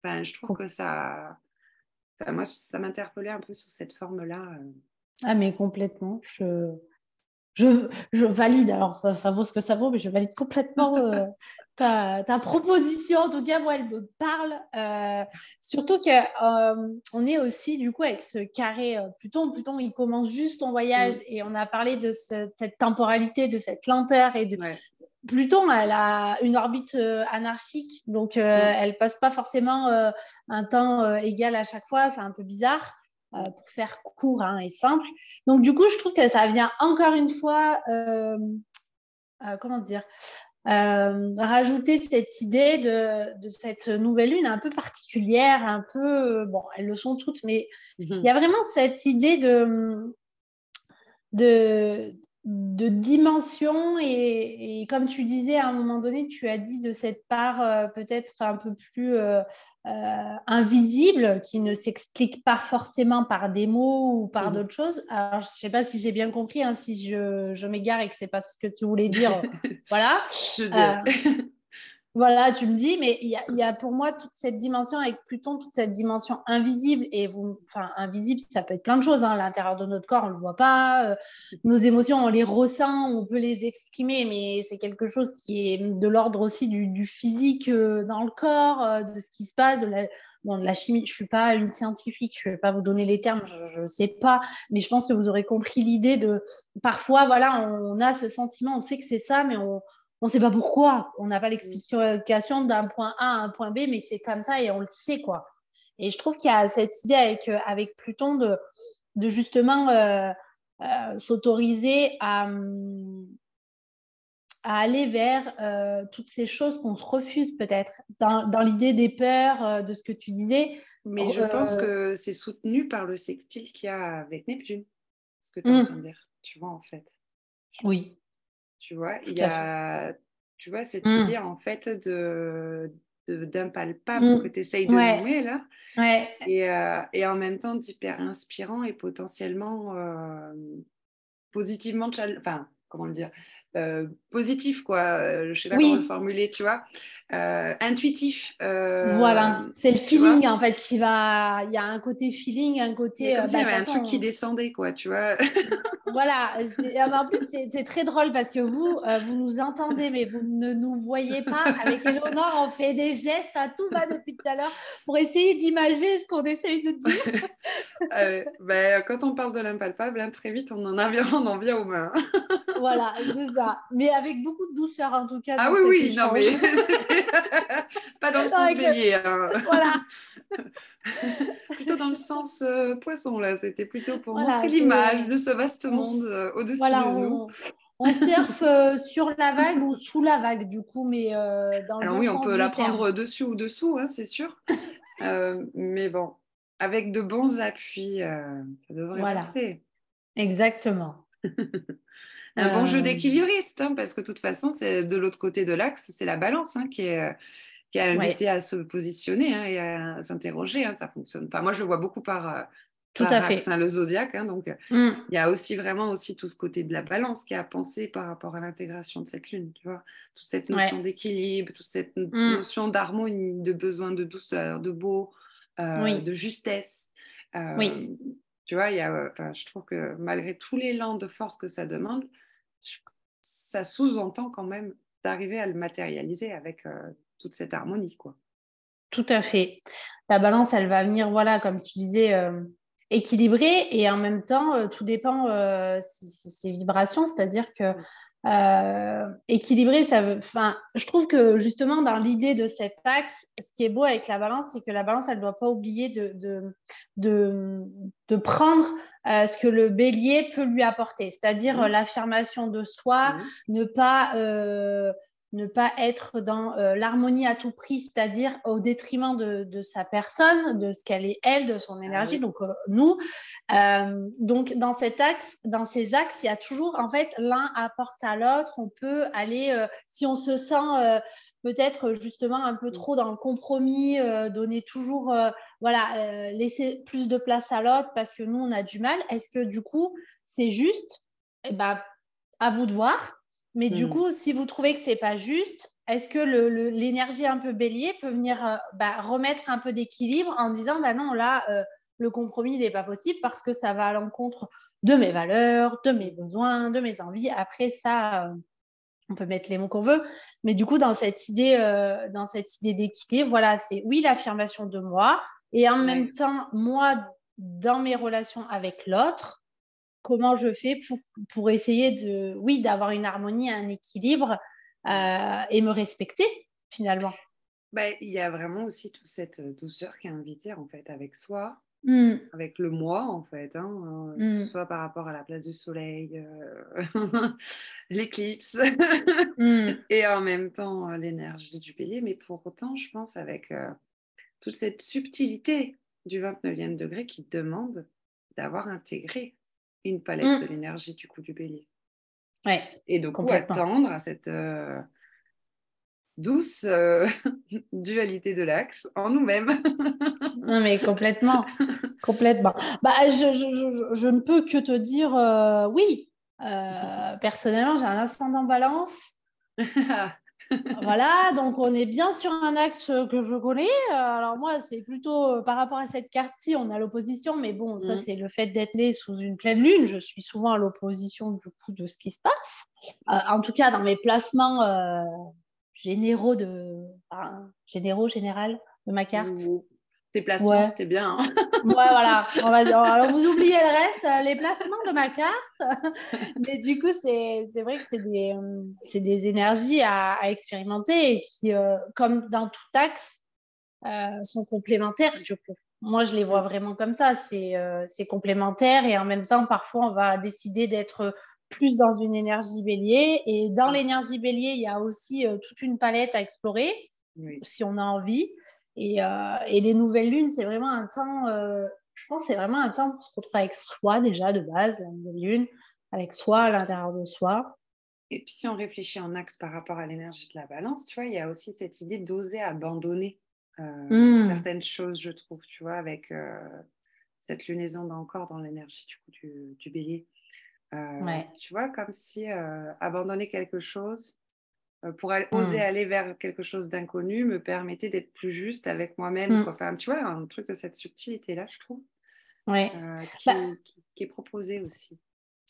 je trouve que ça. moi, ça m'interpellait un peu sous cette forme-là. Euh. Ah, mais complètement. Je, je, je valide. Alors, ça, ça, vaut ce que ça vaut, mais je valide complètement euh, ta, ta, proposition. En tout cas, moi, elle me parle. Euh, surtout qu'on on est aussi, du coup, avec ce carré Pluton. Pluton, il commence juste son voyage mm. et on a parlé de cette temporalité, de cette lenteur et de, Pluton, elle a une orbite euh, anarchique, donc euh, mm. elle passe pas forcément euh, un temps égal à chaque fois, c'est un peu bizarre pour faire court hein, et simple. Donc du coup, je trouve que ça vient encore une fois, comment dire, rajouter cette idée de, cette nouvelle lune un peu particulière, un peu, bon, elles le sont toutes, mais mm-hmm. il y a vraiment cette idée de, de, de dimension et, comme tu disais à un moment donné, tu as dit de cette part euh, peut-être un peu plus euh, euh, invisible qui ne s'explique pas forcément par des mots ou par mmh. d'autres choses. Alors, je ne sais pas si j'ai bien compris, hein, si je, je m'égare et que c'est pas ce que tu voulais dire. voilà. Voilà, tu me dis, mais il y, a, pour moi toute cette dimension avec Pluton, toute cette dimension invisible. Et vous, enfin, invisible, ça peut être plein de choses. Hein. L'intérieur de notre corps, on ne le voit pas. Euh, nos émotions, on les ressent, on peut les exprimer, mais c'est quelque chose qui est de l'ordre aussi du, physique euh, dans le corps, euh, de ce qui se passe, de la, de la chimie. Je ne suis pas une scientifique, je ne vais pas vous donner les termes, je ne sais pas. Mais je pense que vous aurez compris l'idée de parfois, voilà, on a ce sentiment, on sait que c'est ça, mais on on ne sait pas pourquoi. On n'a pas l'explication d'un point A à un point B, mais c'est comme ça et on le sait, quoi. Et je trouve qu'il y a cette idée avec, euh, avec Pluton de, de justement euh, s'autoriser à, à aller vers euh, toutes ces choses qu'on se refuse peut-être, dans, dans l'idée des peurs, euh, de ce que tu disais. Mais je pense que c'est soutenu par le sextile qu'il y a avec Neptune, ce que tu de dire, tu vois, en fait. Oui. Tu vois, il y a, tu vois, cette mmh. idée, en fait, de d'impalpable mmh. que tu essayes de ouais. nommer là ouais. et, euh, et, en même temps d'hyper inspirant et potentiellement positivement enfin comment le dire euh, positif, quoi. Euh, je sais pas comment le formuler, tu vois. Euh, intuitif. voilà, c'est le feeling en fait qui va. Il y a un côté feeling, un côté. Comme bah, il y avait un truc qui descendait, quoi, tu vois. voilà. En plus, c'est très drôle parce que vous, vous nous entendez, mais vous ne nous voyez pas. Avec Eleonore, on fait des gestes à tout bas depuis tout à l'heure pour essayer d'imager ce qu'on essaye de dire. bah, quand on parle de l'impalpable, hein, très vite, on en, on en vient aux mains. voilà, c'est ça. Mais avec beaucoup de douceur en tout cas. Ah oui, oui, non, mais pas dans le sens bélier. Hein. Voilà. plutôt dans le sens euh, poisson, là. C'était plutôt pour montrer l'image de ce vaste monde euh, au-dessus de nous. On surfe euh, sur la vague ou sous la vague, du coup, mais dans le Alors oui, on peut la prendre dessus ou dessous, hein, c'est sûr. mais bon, avec de bons appuis, ça devrait passer. Exactement. Un bon jeu euh. d'équilibriste, hein, parce que de toute façon, c'est de l'autre côté de l'axe, c'est la balance hein, qui est qui a invité à se positionner hein, et à s'interroger. ça fonctionne pas. Moi, je le vois beaucoup par, euh, tout à fait. le zodiaque. donc, euh, mm. il y a aussi vraiment aussi tout ce côté de la balance qui a pensé par rapport à l'intégration de cette lune. Tu vois, toute cette notion d'équilibre, toute cette mm. notion d'harmonie, de besoin de douceur, de beau, de justesse. oui. Tu vois, y a, je trouve que malgré tous les l'élan de force que ça demande, ça sous-entend quand même d'arriver à le matérialiser avec euh, toute cette harmonie. quoi. Tout à fait. La balance, elle va venir, voilà, comme tu disais, euh, équilibrer et en même temps, euh, tout dépend de ses vibrations, c'est-à-dire que euh, équilibré, ça veut. Enfin, je trouve que justement dans l'idée de cet axe, ce qui est beau avec la balance, c'est que la balance, elle ne doit pas oublier de, de, de, de prendre euh, ce que le bélier peut lui apporter, c'est-à-dire mmh. l'affirmation de soi, mmh. ne pas euh, ne pas être dans euh, l'harmonie à tout prix, c'est-à-dire au détriment de, sa personne, de ce qu'elle est elle, de son ah énergie, donc euh, nous. Euh, donc dans cet axe, dans ces axes, il y a toujours en fait l'un apporte à l'autre. On peut aller, si on se sent peut-être justement un peu mmh. trop dans le compromis, donner toujours, voilà, laisser plus de place à l'autre parce que nous on a du mal. Est-ce que du coup c'est juste? Eh ben, à vous de voir mais du hmm. coup, si vous trouvez que c'est pas juste, est-ce que l'énergie un peu bélier peut venir euh, bah, remettre un peu d'équilibre en disant bah non, là, euh, le compromis n'est pas possible parce que ça va à l'encontre de mes valeurs, de mes besoins, de mes envies. Après ça, euh, on peut mettre les mots qu'on veut, mais du coup, dans cette idée, dans cette idée d'équilibre, voilà, c'est oui l'affirmation de moi et en même temps moi dans mes relations avec l'autre comment je fais pour, pour essayer de, oui, d'avoir une harmonie, un équilibre euh, et me respecter finalement. Bah, il y a vraiment aussi toute cette douceur qui est invitée en fait avec soi, mmh. avec le moi en fait, hein, euh, mmh. soit par rapport à la place du soleil, euh, l'éclipse, mmh. et en même temps l'énergie du bélier. Mais pour autant, je pense avec toute cette subtilité du 29e degré qui demande d'avoir intégré une palette mmh. de l'énergie du coup du bélier. Ouais, et donc attendre à cette euh, douce euh, dualité de l'axe en nous-mêmes? non mais complètement, complètement. Bah, je, je, je, ne peux que te dire euh, oui. personnellement, j'ai un ascendant balance. voilà, donc on est bien sur un axe que je connais. Alors moi, c'est plutôt euh, par rapport à cette carte-ci, on a l'opposition, mais bon, ça mmh. c'est le fait d'être né sous une pleine lune. Je suis souvent à l'opposition du coup de ce qui se passe. Euh, en tout cas, dans mes placements euh, généraux de, généraux général de ma carte. Tes placements, c'était bien. Hein. ouais, voilà. On va... Alors, vous oubliez le reste, euh, les placements de ma carte. Mais du coup, c'est vrai que c'est des, des énergies à, expérimenter et qui, euh, comme dans tout axe, sont complémentaires du coup. Moi, je les vois vraiment comme ça. C'est complémentaire et en même temps, parfois, on va décider d'être plus dans une énergie bélier. Et dans l'énergie bélier, il y a aussi toute une palette à explorer si on a envie. Et, et les nouvelles lunes, c'est vraiment un temps je pense c'est vraiment un temps pour se retrouver avec soi déjà de base, la nouvelle lune, avec soi à l'intérieur de soi. Et puis si on réfléchit en axe par rapport à l'énergie de la balance, tu vois, il y a aussi cette idée d'oser abandonner euh, mmh. certaines choses, je trouve, tu vois, avec euh, cette lunaison encore dans l'énergie du, du, bélier. Euh, tu vois, comme si abandonner quelque chose pour oser mmh. aller vers quelque chose d'inconnu me permettait d'être plus juste avec moi-même. Mmh. Enfin, tu vois, un truc de cette subtilité-là, je trouve, bah qui, qui, est proposé aussi.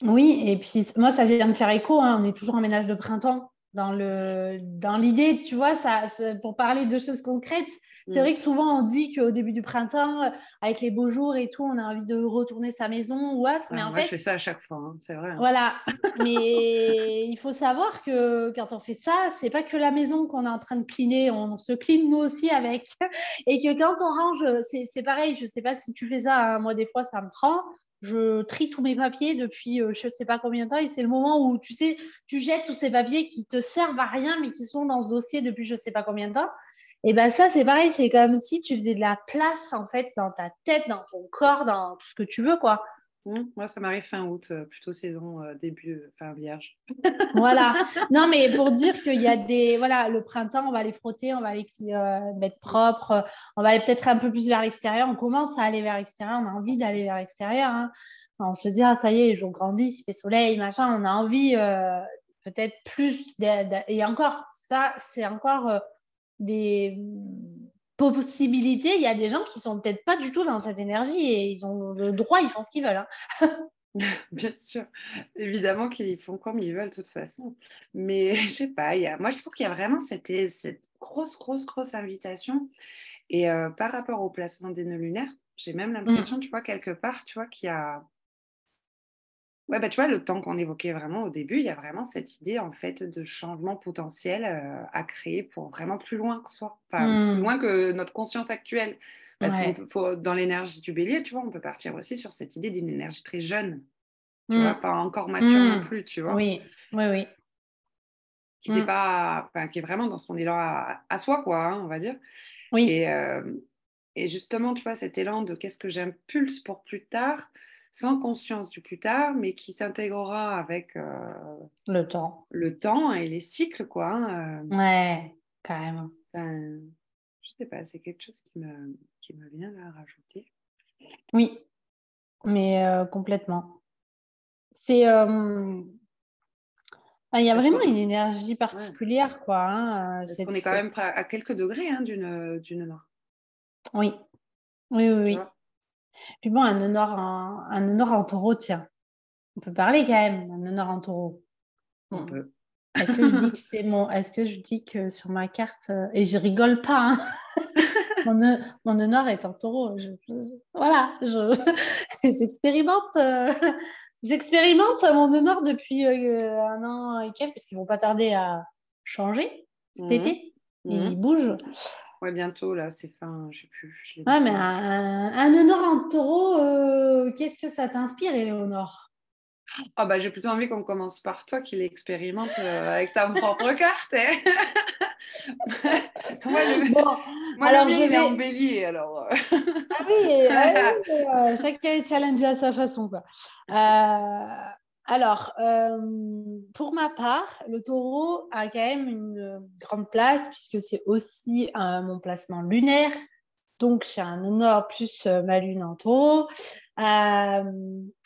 Oui, et puis moi, ça vient me faire écho. Hein, on est toujours en ménage de printemps. Dans, le, dans l'idée, tu vois, ça, pour parler de choses concrètes, c'est mm. vrai que souvent on dit qu'au début du printemps, avec les beaux jours et tout, on a envie de retourner sa maison ou autre. mais en fait, je fais ça à chaque fois, hein, c'est vrai. Hein. Voilà, mais il faut savoir que quand on fait ça, c'est pas que la maison qu'on est en train de cleaner, on, se clean nous aussi avec. Et que quand on range, c'est, c'est pareil, je sais pas si tu fais ça, hein, moi des fois ça me prend je trie tous mes papiers depuis euh, je ne sais pas combien de temps et c'est le moment où tu sais, tu jettes tous ces papiers qui te servent à rien mais qui sont dans ce dossier depuis je ne sais pas combien de temps. Et ben ça c'est pareil, c'est comme si tu faisais de la place en fait dans ta tête, dans ton corps, dans tout ce que tu veux quoi. Mmh, moi, ça m'arrive fin août, euh, plutôt saison euh, début, euh, fin vierge. voilà. Non, mais pour dire qu'il y a des. Voilà, le printemps, on va les frotter, on va les mettre propres, on va aller peut-être un peu plus vers l'extérieur. On commence à aller vers l'extérieur, on a envie d'aller vers l'extérieur. Hein. On se dit, ah, ça y est, les jours grandissent, il fait soleil, machin. On a envie peut-être plus. Et encore, ça, c'est encore des possibilité, il y a des gens qui sont peut-être pas du tout dans cette énergie et ils ont le droit, ils font ce qu'ils veulent. Hein. Bien sûr, évidemment qu'ils font comme ils veulent de toute façon. Mais je sais pas, y a... moi je trouve qu'il y a vraiment cette, cette grosse, grosse, grosse invitation. Et euh, par rapport au placement des nœuds lunaires, j'ai même mmh. l'impression, tu vois, quelque part, tu vois, qu'il y a Ouais, bah, tu vois, le temps qu'on évoquait vraiment au début, il y a vraiment cette idée en fait de changement potentiel euh, à créer pour vraiment plus loin que soi, enfin, plus mmh. loin que notre conscience actuelle. Parce que dans l'énergie du bélier, tu vois, on peut partir aussi sur cette idée d'une énergie très jeune, tu vois, mmh. pas encore mature non mmh. plus, tu vois. Oui, oui, oui. Qui n'est pas, qui est vraiment dans son élan à, soi, quoi, hein, on va dire. Oui. Et, euh, et justement, tu vois, cet élan de qu'est-ce que j'impulse pour plus tard, sans conscience du plus tard, mais qui s'intégrera avec euh, le temps. Le temps et les cycles, quoi. Hein, euh. ouais, carrément. Je je sais pas, c'est quelque chose qui me, qui me vient à rajouter. Oui, mais euh, complètement. C'est. Il y a vraiment une énergie particulière, quoi. Hein, Parce qu'on est quand même à quelques degrés hein, d'une. Oui, oui, oui. oui. Puis bon, un honneur en, un en taureau, tiens. On peut parler quand même d'un honneur en taureau. On peut. Est-ce que je dis que c'est mon. Est-ce que je dis que sur ma carte. Euh, et je rigole pas, hein. mon, mon, honneur est en taureau. voilà, j'expérimente. Euh, j'expérimente mon honneur depuis euh, un an et quelques, parce qu'ils vont pas tarder à changer cet mmh. été. Mmh. Ils bougent. Ouais, bientôt, là, c'est fin, je sais plus. ouais, mais un, un honneur en taureau, euh, qu'est-ce que ça t'inspire, Éléonore ah bah, J'ai plutôt envie qu'on commence par toi qui l'expérimente euh, avec ta propre carte. Hein. moi, le, bon, moi, alors, le je vais... est en bélier, alors. Euh. ah oui, chacun est challengé à sa façon. Quoi. Alors, euh, pour ma part, le taureau a quand même une grande place puisque c'est aussi mon placement lunaire. Donc, j'ai un honneur plus euh, ma lune en taureau. Euh,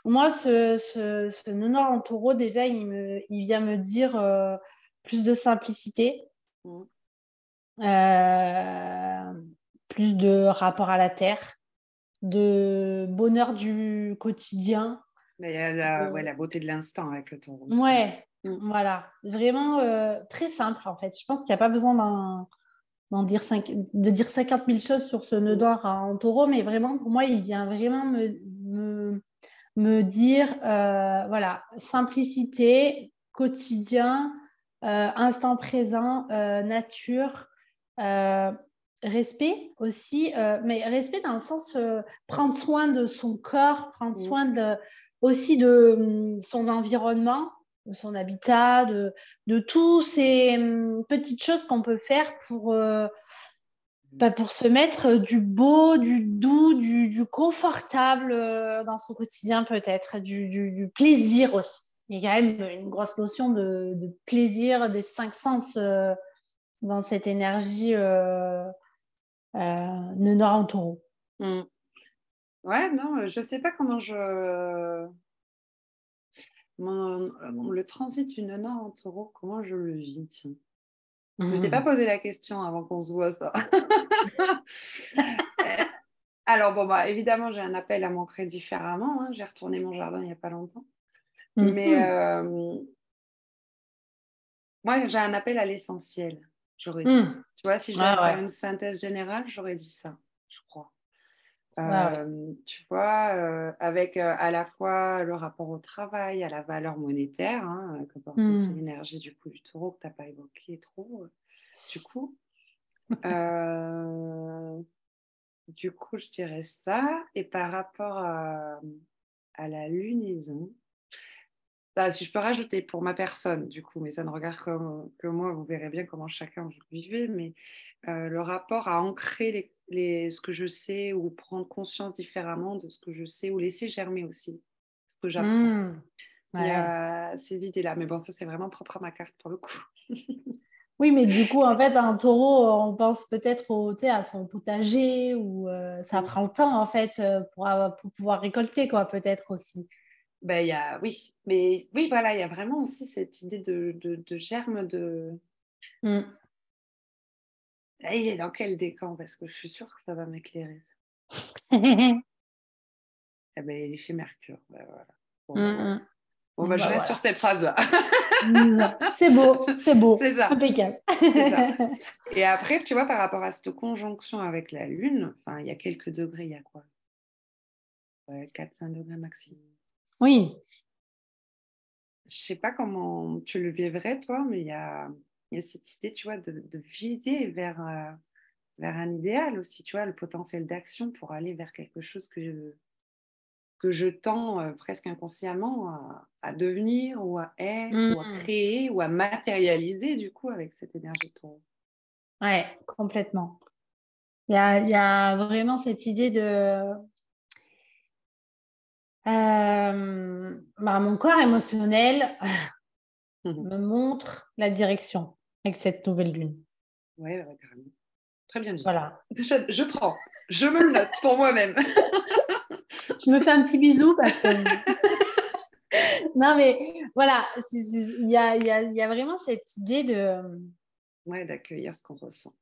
moi, ce, ce, honneur en taureau, déjà, il, me, il vient me dire plus de simplicité, mmh. plus de rapport à la terre, de bonheur du quotidien, il y a la, ouais, la beauté de l'instant avec le taureau. Ouais, mm. voilà. Vraiment euh, très simple en fait. Je pense qu'il n'y a pas besoin d'en dire de dire 50 000 choses sur ce nœud d'or en taureau, mais vraiment pour moi, il vient vraiment me, me, dire euh, voilà, simplicité, quotidien, euh, instant présent, nature. respect aussi, mais respect dans le sens prendre soin de son corps, prendre soin de, aussi de hum, son environnement, de son habitat, de, de toutes ces hum, petites choses qu'on peut faire pour, bah, pour se mettre du beau, du doux, du, confortable dans son quotidien peut-être, du, du, plaisir aussi. Il y a quand même une grosse notion de, de plaisir des cinq sens dans cette énergie euh, euh, en taureau. Ouais, non, je ne sais pas comment je. le transit du nana en taureau, comment je le vis Je ne t'ai pas hmm. posé la question avant qu'on se voit ça. Alors, bon, bah, évidemment, j'ai un appel à m'ancrer différemment. Hein. J'ai retourné mon jardin il n'y a pas longtemps. Mais mhm. euh, moi, j'ai un appel à l'essentiel. J'aurais dit. Hmm. Tu vois, si je faire une synthèse générale, j'aurais dit ça. Ah euh, tu vois, euh, avec euh, à la fois le rapport au travail, à la valeur monétaire, hein, comme hmm. l'énergie du coup du taureau que tu n'as pas évoqué trop, du coup. du coup, je dirais ça. Et par rapport à, à la lunaison, bah, si je peux rajouter pour ma personne, du coup, mais ça ne regarde que, moi, vous verrez bien comment chacun vivait, mais euh, le rapport à ancrer les, ce que je sais ou prendre conscience différemment de ce que je sais ou laisser germer aussi ce que j'apprends. Mmh. Il y a ces idées-là, mais bon, ça c'est vraiment propre à ma carte pour le coup. oui, mais du coup, en fait, un taureau, on pense peut-être au, à son potager ou euh, ça prend le temps en fait euh, pour, pour pouvoir récolter, quoi, peut-être aussi. Ben, y a, oui, mais oui, voilà, il y a vraiment aussi cette idée de, de, germe de. Mm. Il est dans quel décan Parce que je suis sûre que ça va m'éclairer. eh ben, il est chez Mercure. Ben, voilà. Bon, ben, mm, mm. bon ben, je bah, reste sur cette phrase-là. c'est beau, c'est beau. C'est ça. Impeccable. ça. Et après, tu vois, par rapport à cette conjonction avec la Lune, enfin, il y a quelques degrés, il y a quoi? 4-5 degrés maximum. Oui. Je sais pas comment tu le vivrais, toi, mais il y a, cette idée, tu vois, de, viser vers, euh, vers un idéal aussi, tu vois, le potentiel d'action pour aller vers quelque chose que je, que je tends euh, presque inconsciemment à, devenir ou à être ou à mmh. créer ou à matérialiser, du coup, avec cette énergie de Ouais, complètement. Il y a, y a vraiment cette idée de euh, bah, mon corps émotionnel me montre la direction avec cette nouvelle lune. Oui, ouais, carrément. Très bien dit. Voilà. Je, prends, je me le note pour moi-même. je me fais un petit bisou parce que. non, mais voilà, il y a, y a, vraiment cette idée de. Ouais, d'accueillir ce qu'on ressent.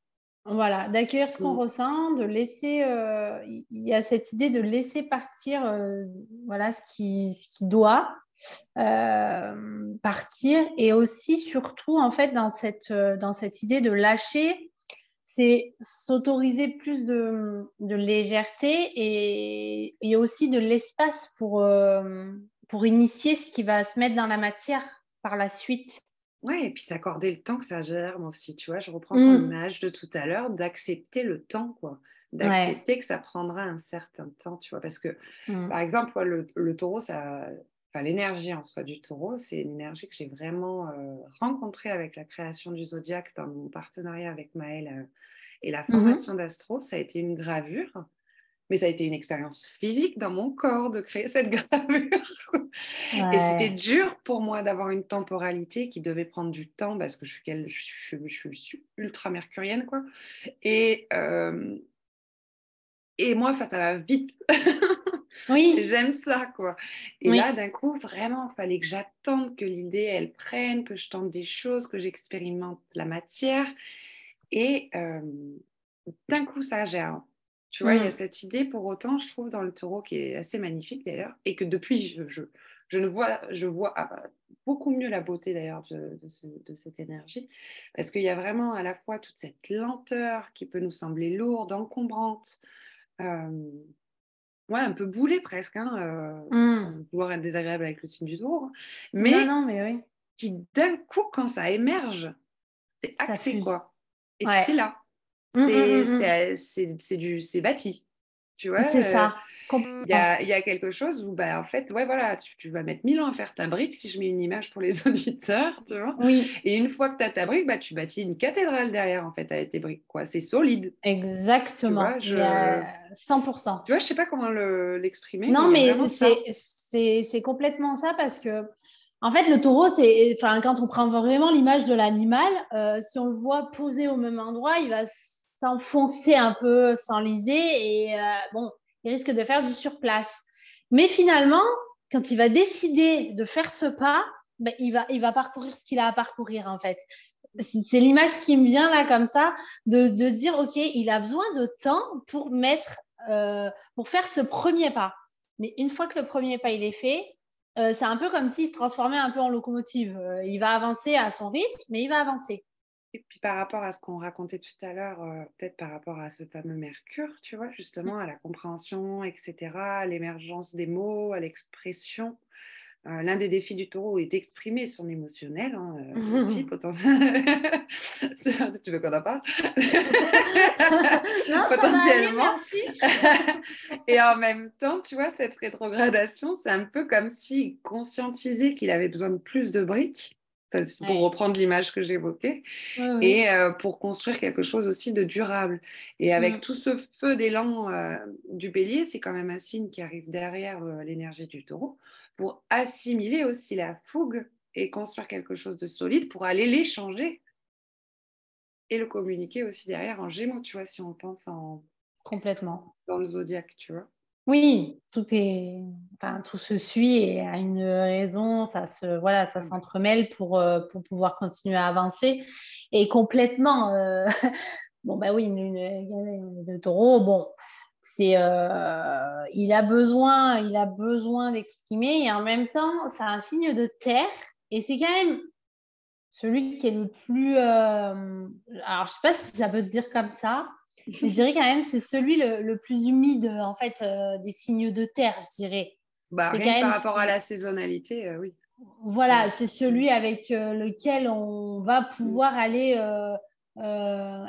Voilà, d'accueillir ce qu'on mm. ressent, de laisser, euh, il y a cette idée de laisser partir euh, voilà, ce, qui, ce qui doit euh, partir et aussi surtout en fait dans cette, dans cette idée de lâcher, c'est s'autoriser plus de, de légèreté et, et, aussi de l'espace pour, pour initier ce qui va se mettre dans la matière par la suite. Oui, et puis s'accorder le temps que ça germe aussi, tu vois. Je reprends ton mmh. image de tout à l'heure, d'accepter le temps, quoi. D'accepter que ça prendra un certain temps, tu vois. Parce que, mmh. par exemple, le, taureau, ça, enfin, l'énergie en soi du taureau, c'est une énergie que j'ai vraiment euh, rencontrée avec la création du zodiaque dans mon partenariat avec Maëlle euh, et la mmh formation d'Astro. Ça a été une gravure mais ça a été une expérience physique dans mon corps de créer cette gravure. Et c'était dur pour moi d'avoir une temporalité qui devait prendre du temps parce que je suis, je, suis ultra mercurienne. Quoi. Et, euh, et moi, ça va vite. Oui. J'aime ça, quoi. Et là, d'un coup, vraiment, il fallait que j'attende que l'idée, elle prenne, que je tente des choses, que j'expérimente la matière. Et euh, d'un coup, ça gère. Tu vois, il y a mm. cette idée pour autant, je trouve, dans le taureau qui est assez magnifique d'ailleurs, et que depuis, je, je, ne vois, je vois ah, beaucoup mieux la beauté d'ailleurs de, de, cette énergie, parce qu'il y a vraiment à la fois toute cette lenteur qui peut nous sembler lourde, encombrante, euh, ouais, un peu boulée presque, hein, euh, mm. vouloir être désagréable avec le signe du taureau, mais, non, mais oui. qui d'un coup, quand ça émerge, c'est acté quoi. Et c'est là c'est bâti. Tu vois C'est ça. Il y, a, il y, a, quelque chose où, bah, en fait, ouais, voilà, tu, tu, vas mettre mille ans à faire ta brique, si je mets une image pour les auditeurs, tu vois. Oui. Et une fois que tu as ta brique, bah, tu bâtis une cathédrale derrière, en fait, avec tes briques, quoi. C'est solide. Exactement. Vois, je... 100%. Tu vois, je sais pas comment l'exprimer. non, mais, mais c'est complètement ça parce que, en fait, le taureau, c'est, enfin, quand on prend vraiment l'image de l'animal, euh, si on le voit posé au même endroit, il va s'enfoncer un peu, s'enliser et, euh, bon, il risque de faire du surplace. Mais finalement, quand il va décider de faire ce pas, ben, il, va, il va parcourir ce qu'il a à parcourir en fait. C'est l'image qui me vient là comme ça, de, de, dire, OK, il a besoin de temps pour mettre, euh, pour faire ce premier pas. Mais une fois que le premier pas il est fait, euh, c'est un peu comme s'il se transformait un peu en locomotive. Euh, il va avancer à son rythme, mais il va avancer. Et puis par rapport à ce qu'on racontait tout à l'heure, euh, peut-être par rapport à ce fameux Mercure, tu vois, justement, à la compréhension, etc., à l'émergence des mots, à l'expression. Euh, l'un des défis du taureau est d'exprimer son émotionnel hein, euh, aussi, potentiellement. tu veux qu'on en parle? Non, Potentiellement. Et en même temps, tu vois, cette rétrogradation, c'est un peu comme s'il conscientisait qu'il avait besoin de plus de briques pour reprendre l'image que j'évoquais, et euh, pour construire quelque chose aussi de durable. Et avec mm. tout ce feu d'élan euh, du bélier, c'est quand même un signe qui arrive derrière euh, l'énergie du taureau, pour assimiler aussi la fougue et construire quelque chose de solide pour aller l'échanger et le communiquer aussi derrière en gémeaux, tu vois, si on pense en... Complètement. Dans le zodiaque, tu vois. Oui, tout est, enfin, tout se suit et a une raison, ça se, voilà, ça mmh. s'entremêle pour, euh, pour pouvoir continuer à avancer. Et complètement, euh, bon, bah oui, le, taureau, bon, c'est, euh, il a besoin, il a besoin d'exprimer et en même temps, c'est un signe de terre et c'est quand même celui qui est le plus, alors je sais pas si ça peut se dire comme ça, je dirais quand même c'est celui le, plus humide en fait euh, des signes de terre, je dirais. Bah, rien par rapport à la saisonnalité, euh, oui. Voilà, c'est celui avec euh, lequel on va pouvoir aller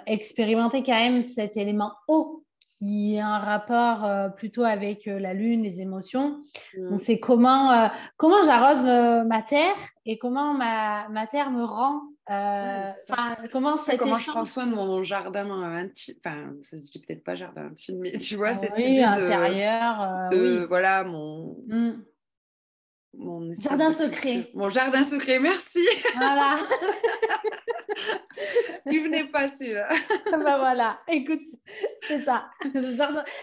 expérimenter quand même cet élément eau qui a un rapport plutôt avec la lune, les émotions. Mm. On sait comment, comment j'arrose ma terre et comment ma, ma terre me rend euh, comment comment je prends soin de mon jardin intime enfin ça se dit peut-être pas jardin intime mais tu vois cette oui, idée intérieur de, oui. voilà mon mm. mon jardin secret. mon jardin secret merci. Voilà il venait pas celui-là bah voilà écoute c'est ça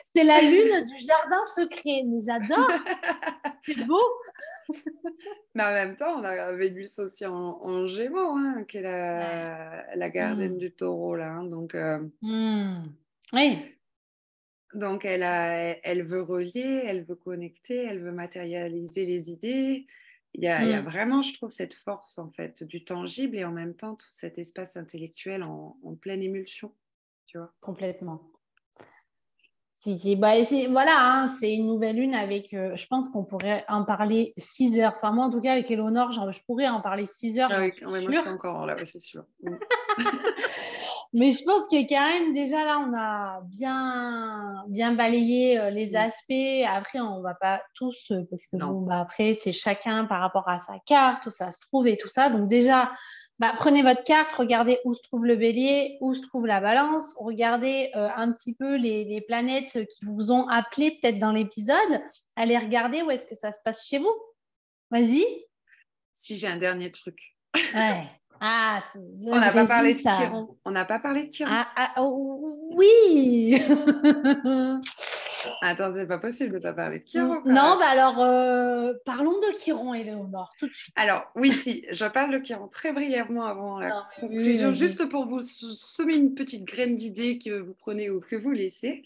c'est la lune du jardin secret mais j'adore c'est beau mais en même temps, on a Vénus aussi en, Gémeaux, hein, qui est la, la gardienne mm. du taureau. Là, hein, donc, euh, mm. Oui. Donc, elle, a, elle veut relier, elle veut connecter, elle veut matérialiser les idées. Il y, a, il y a, mm. vraiment, je trouve, cette force en fait du tangible et en même temps tout cet espace intellectuel en, en pleine émulsion. Tu vois Complètement. Si, bah, voilà, hein, c'est une nouvelle lune avec, euh, je pense qu'on pourrait en parler 6 heures. Enfin, moi, en tout cas, avec Eleonore, je pourrais en parler 6 heures. Ah oui, moi, je suis encore là, c'est sûr. Mais je pense que quand même, déjà là, on a bien, bien balayé euh, les mm. aspects. Après, on ne va pas tous, euh, parce que bon, bah, après, c'est chacun par rapport à sa carte, où ça se trouve et tout ça. Donc, déjà, bah, prenez votre carte, regardez où se trouve le bélier, où se trouve la balance, regardez euh, un petit peu les, planètes qui vous ont appelé peut-être dans l'épisode. Allez regarder où est-ce que ça se passe chez vous. Vas-y. Si j'ai un dernier truc. Ouais. Ah, on n'a pas parlé de Chiron. On n'a pas parlé de Chiron. Ah, ah oh, oui Attends, c'est pas possible de pas parler de Chiron. Non, bah alors euh, parlons de Chiron, Léonore, tout de suite. Alors, oui, si, je parle de Chiron très brièvement avant la conclusion, juste pour vous semer une petite graine d'idée que vous prenez ou que vous laissez.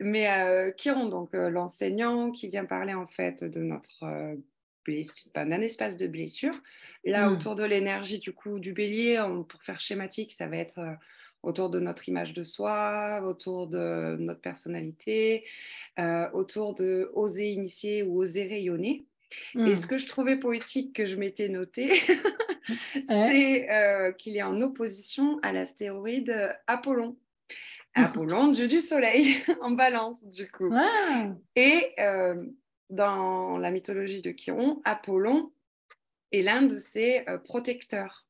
Mais euh, Chiron, donc euh, l'enseignant qui vient parler en fait de notre d'un espace de blessure. Là, hmm. autour de l'énergie du coup du bélier, pour faire schématique, ça va être euh, autour de notre image de soi, autour de notre personnalité, euh, autour de oser initier ou oser rayonner. Et hmm. ce que je trouvais poétique que je m'étais noté, c'est euh, qu'il est en opposition à l'astéroïde Apollon. Apollon, dieu du soleil, en balance, du coup. Et euh, dans la mythologie de Chiron, Apollon est l'un de ses euh, protecteurs.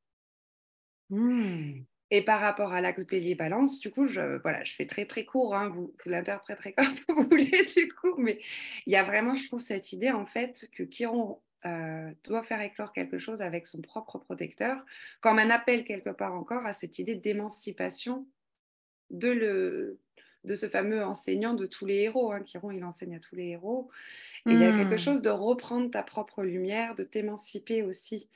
Hmm. Et par rapport à l'axe bélier-balance, du coup, je, voilà, je fais très très court, hein, vous, vous l'interpréterez comme vous voulez, du coup, mais il y a vraiment, je trouve, cette idée en fait que Chiron euh, doit faire éclore quelque chose avec son propre protecteur, comme un appel quelque part encore à cette idée d'émancipation de, le, de ce fameux enseignant de tous les héros. Hein. Chiron, il enseigne à tous les héros. Et il y a quelque hmm. chose de reprendre ta propre lumière, de t'émanciper aussi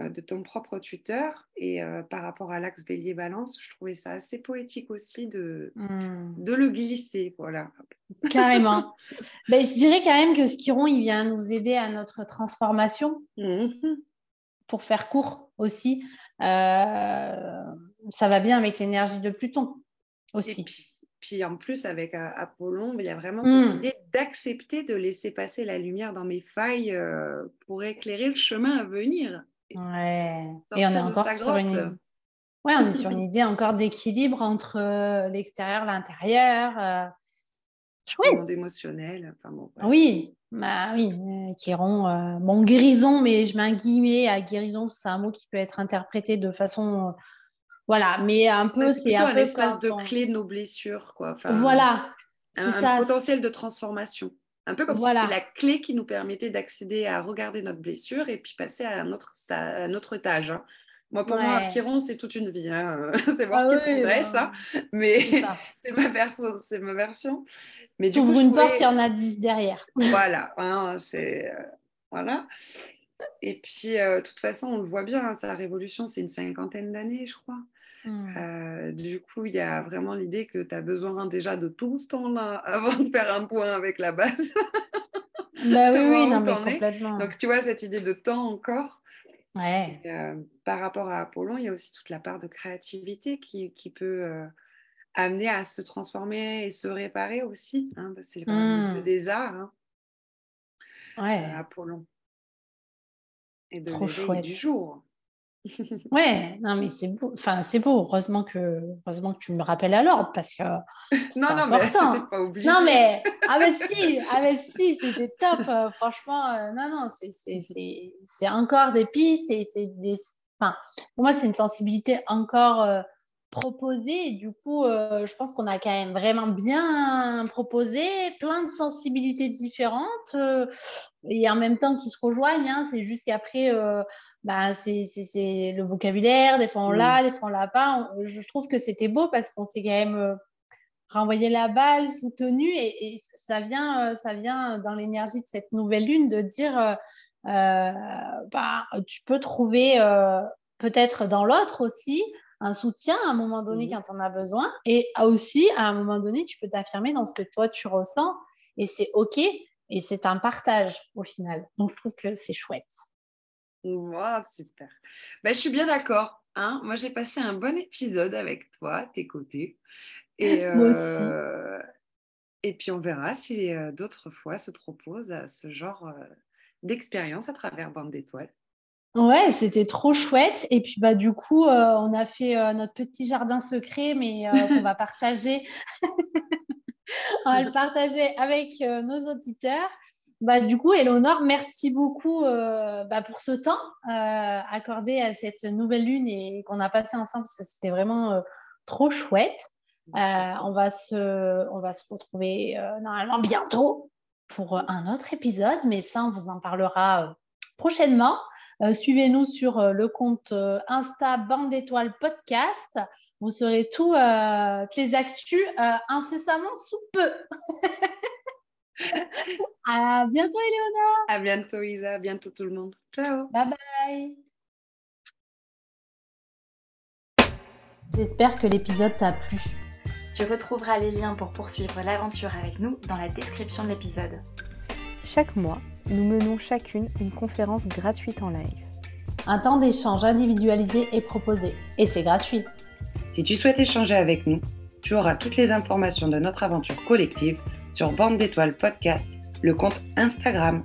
euh, de ton propre tuteur. Et euh, par rapport à l'axe bélier-balance, je trouvais ça assez poétique aussi de, hmm. de le glisser. Voilà. Carrément. ben, je dirais quand même que Chiron, il vient nous aider à notre transformation. Mhm. Pour faire court aussi, euh, ça va bien avec l'énergie de Pluton aussi. Puis en plus, avec euh, Apollon, il y a vraiment cette hmm. idée d'accepter de laisser passer la lumière dans mes failles euh, pour éclairer le chemin à venir. Ouais. Et on est encore sur une... Ouais, on est sur une idée encore d'équilibre entre euh, l'extérieur, l'intérieur. Chouette. Monde émotionnel. Enfin, bon, Oui, bah oui, Chiron, bon guérison, mais je mets un guillemet à guérison, c'est un mot qui peut être interprété de façon voilà, mais un peu, c'est un, un espace de clé de nos blessures, quoi. voilà. Un, potentiel de transformation. Un peu comme si c'était la clé qui nous permettait d'accéder à regarder notre blessure et puis passer à un autre, à un autre étage. Hein. Moi, pour moi, Chiron, c'est toute une vie. Hein. c'est voir ah, qu'il oui, ça. Mais c'est ma, version, ma version. Mais tu ouvres une porte, il y en a dix derrière. voilà. Hein, c'est... Euh, voilà. Et puis, euh, de toute façon, on le voit bien, sa révolution, c'est une cinquantaine d'années, je crois. Mmh. Euh, du coup, il y a vraiment l'idée que tu as besoin déjà de tout ce temps-là avant de faire un point avec la base. bah oui, oui, non, mais complètement. Donc, tu vois, cette idée de temps encore. Ouais. Euh, par rapport à Apollon, il y a aussi toute la part de créativité qui, qui peut amener à se transformer et se réparer aussi. Hein, c'est le mmh. des arts. Hein, ouais. Apollon et de du jour. ouais, non mais c'est beau. Enfin, c'est beau. Heureusement que, heureusement que tu me rappelles à l'ordre parce que non, non, mais c'était pas obligé. Non mais ah mais si, ah mais si, c'était top. Euh, franchement, euh, non non, c'est encore des pistes et c'est des. Enfin, pour moi, c'est une sensibilité encore euh, proposé. Et du coup, euh, je pense qu'on a quand même vraiment bien proposé, plein de sensibilités différentes euh, et en même temps qui se rejoignent. Hein. c'est juste qu'après, euh, bah, c'est le vocabulaire, des fois on l'a, des fois on l'a pas. je trouve que c'était beau parce qu'on s'est quand même renvoyé la balle, soutenu et, ça, vient, ça vient dans l'énergie de cette nouvelle lune de dire bah, tu peux trouver peut-être dans l'autre aussi un soutien à un moment donné quand on a besoin. Et aussi, à un moment donné, tu peux t'affirmer dans ce que toi, tu ressens. Et c'est OK. Et c'est un partage au final. Donc, je trouve que c'est chouette. Wow, super. Ben, je suis bien d'accord. Hein Moi, j'ai passé un bon épisode avec toi, tes côtés. Et, Moi aussi. Euh, et puis, on verra si euh, d'autres fois se proposent à ce genre euh, d'expérience à travers Bande d'étoiles. Ouais, c'était trop chouette. Et puis, bah, du coup, euh, on a fait euh, notre petit jardin secret, mais euh, qu'on va partager. on va le partager avec nos auditeurs. Bah, du coup, Eleonore, merci beaucoup bah, pour ce temps accordé à cette nouvelle lune et qu'on a passé ensemble parce que c'était vraiment trop chouette. on, va se, on va se retrouver normalement bientôt pour un autre épisode, mais ça, on vous en parlera prochainement. Euh, suivez-nous sur euh, le compte euh, Insta Bande d'étoiles podcast. Vous saurez tout, toutes les actus incessamment sous peu. à bientôt, Eleonore. À bientôt, Isa. À bientôt, tout le monde. Ciao. Bye bye. J'espère que l'épisode t'a plu. Tu retrouveras les liens pour poursuivre l'aventure avec nous dans la description de l'épisode. Chaque mois, nous menons chacune une conférence gratuite en live. Un temps d'échange individualisé est proposé et c'est gratuit. Si tu souhaites échanger avec nous, tu auras toutes les informations de notre aventure collective sur Bande d'étoiles podcast, le compte Instagram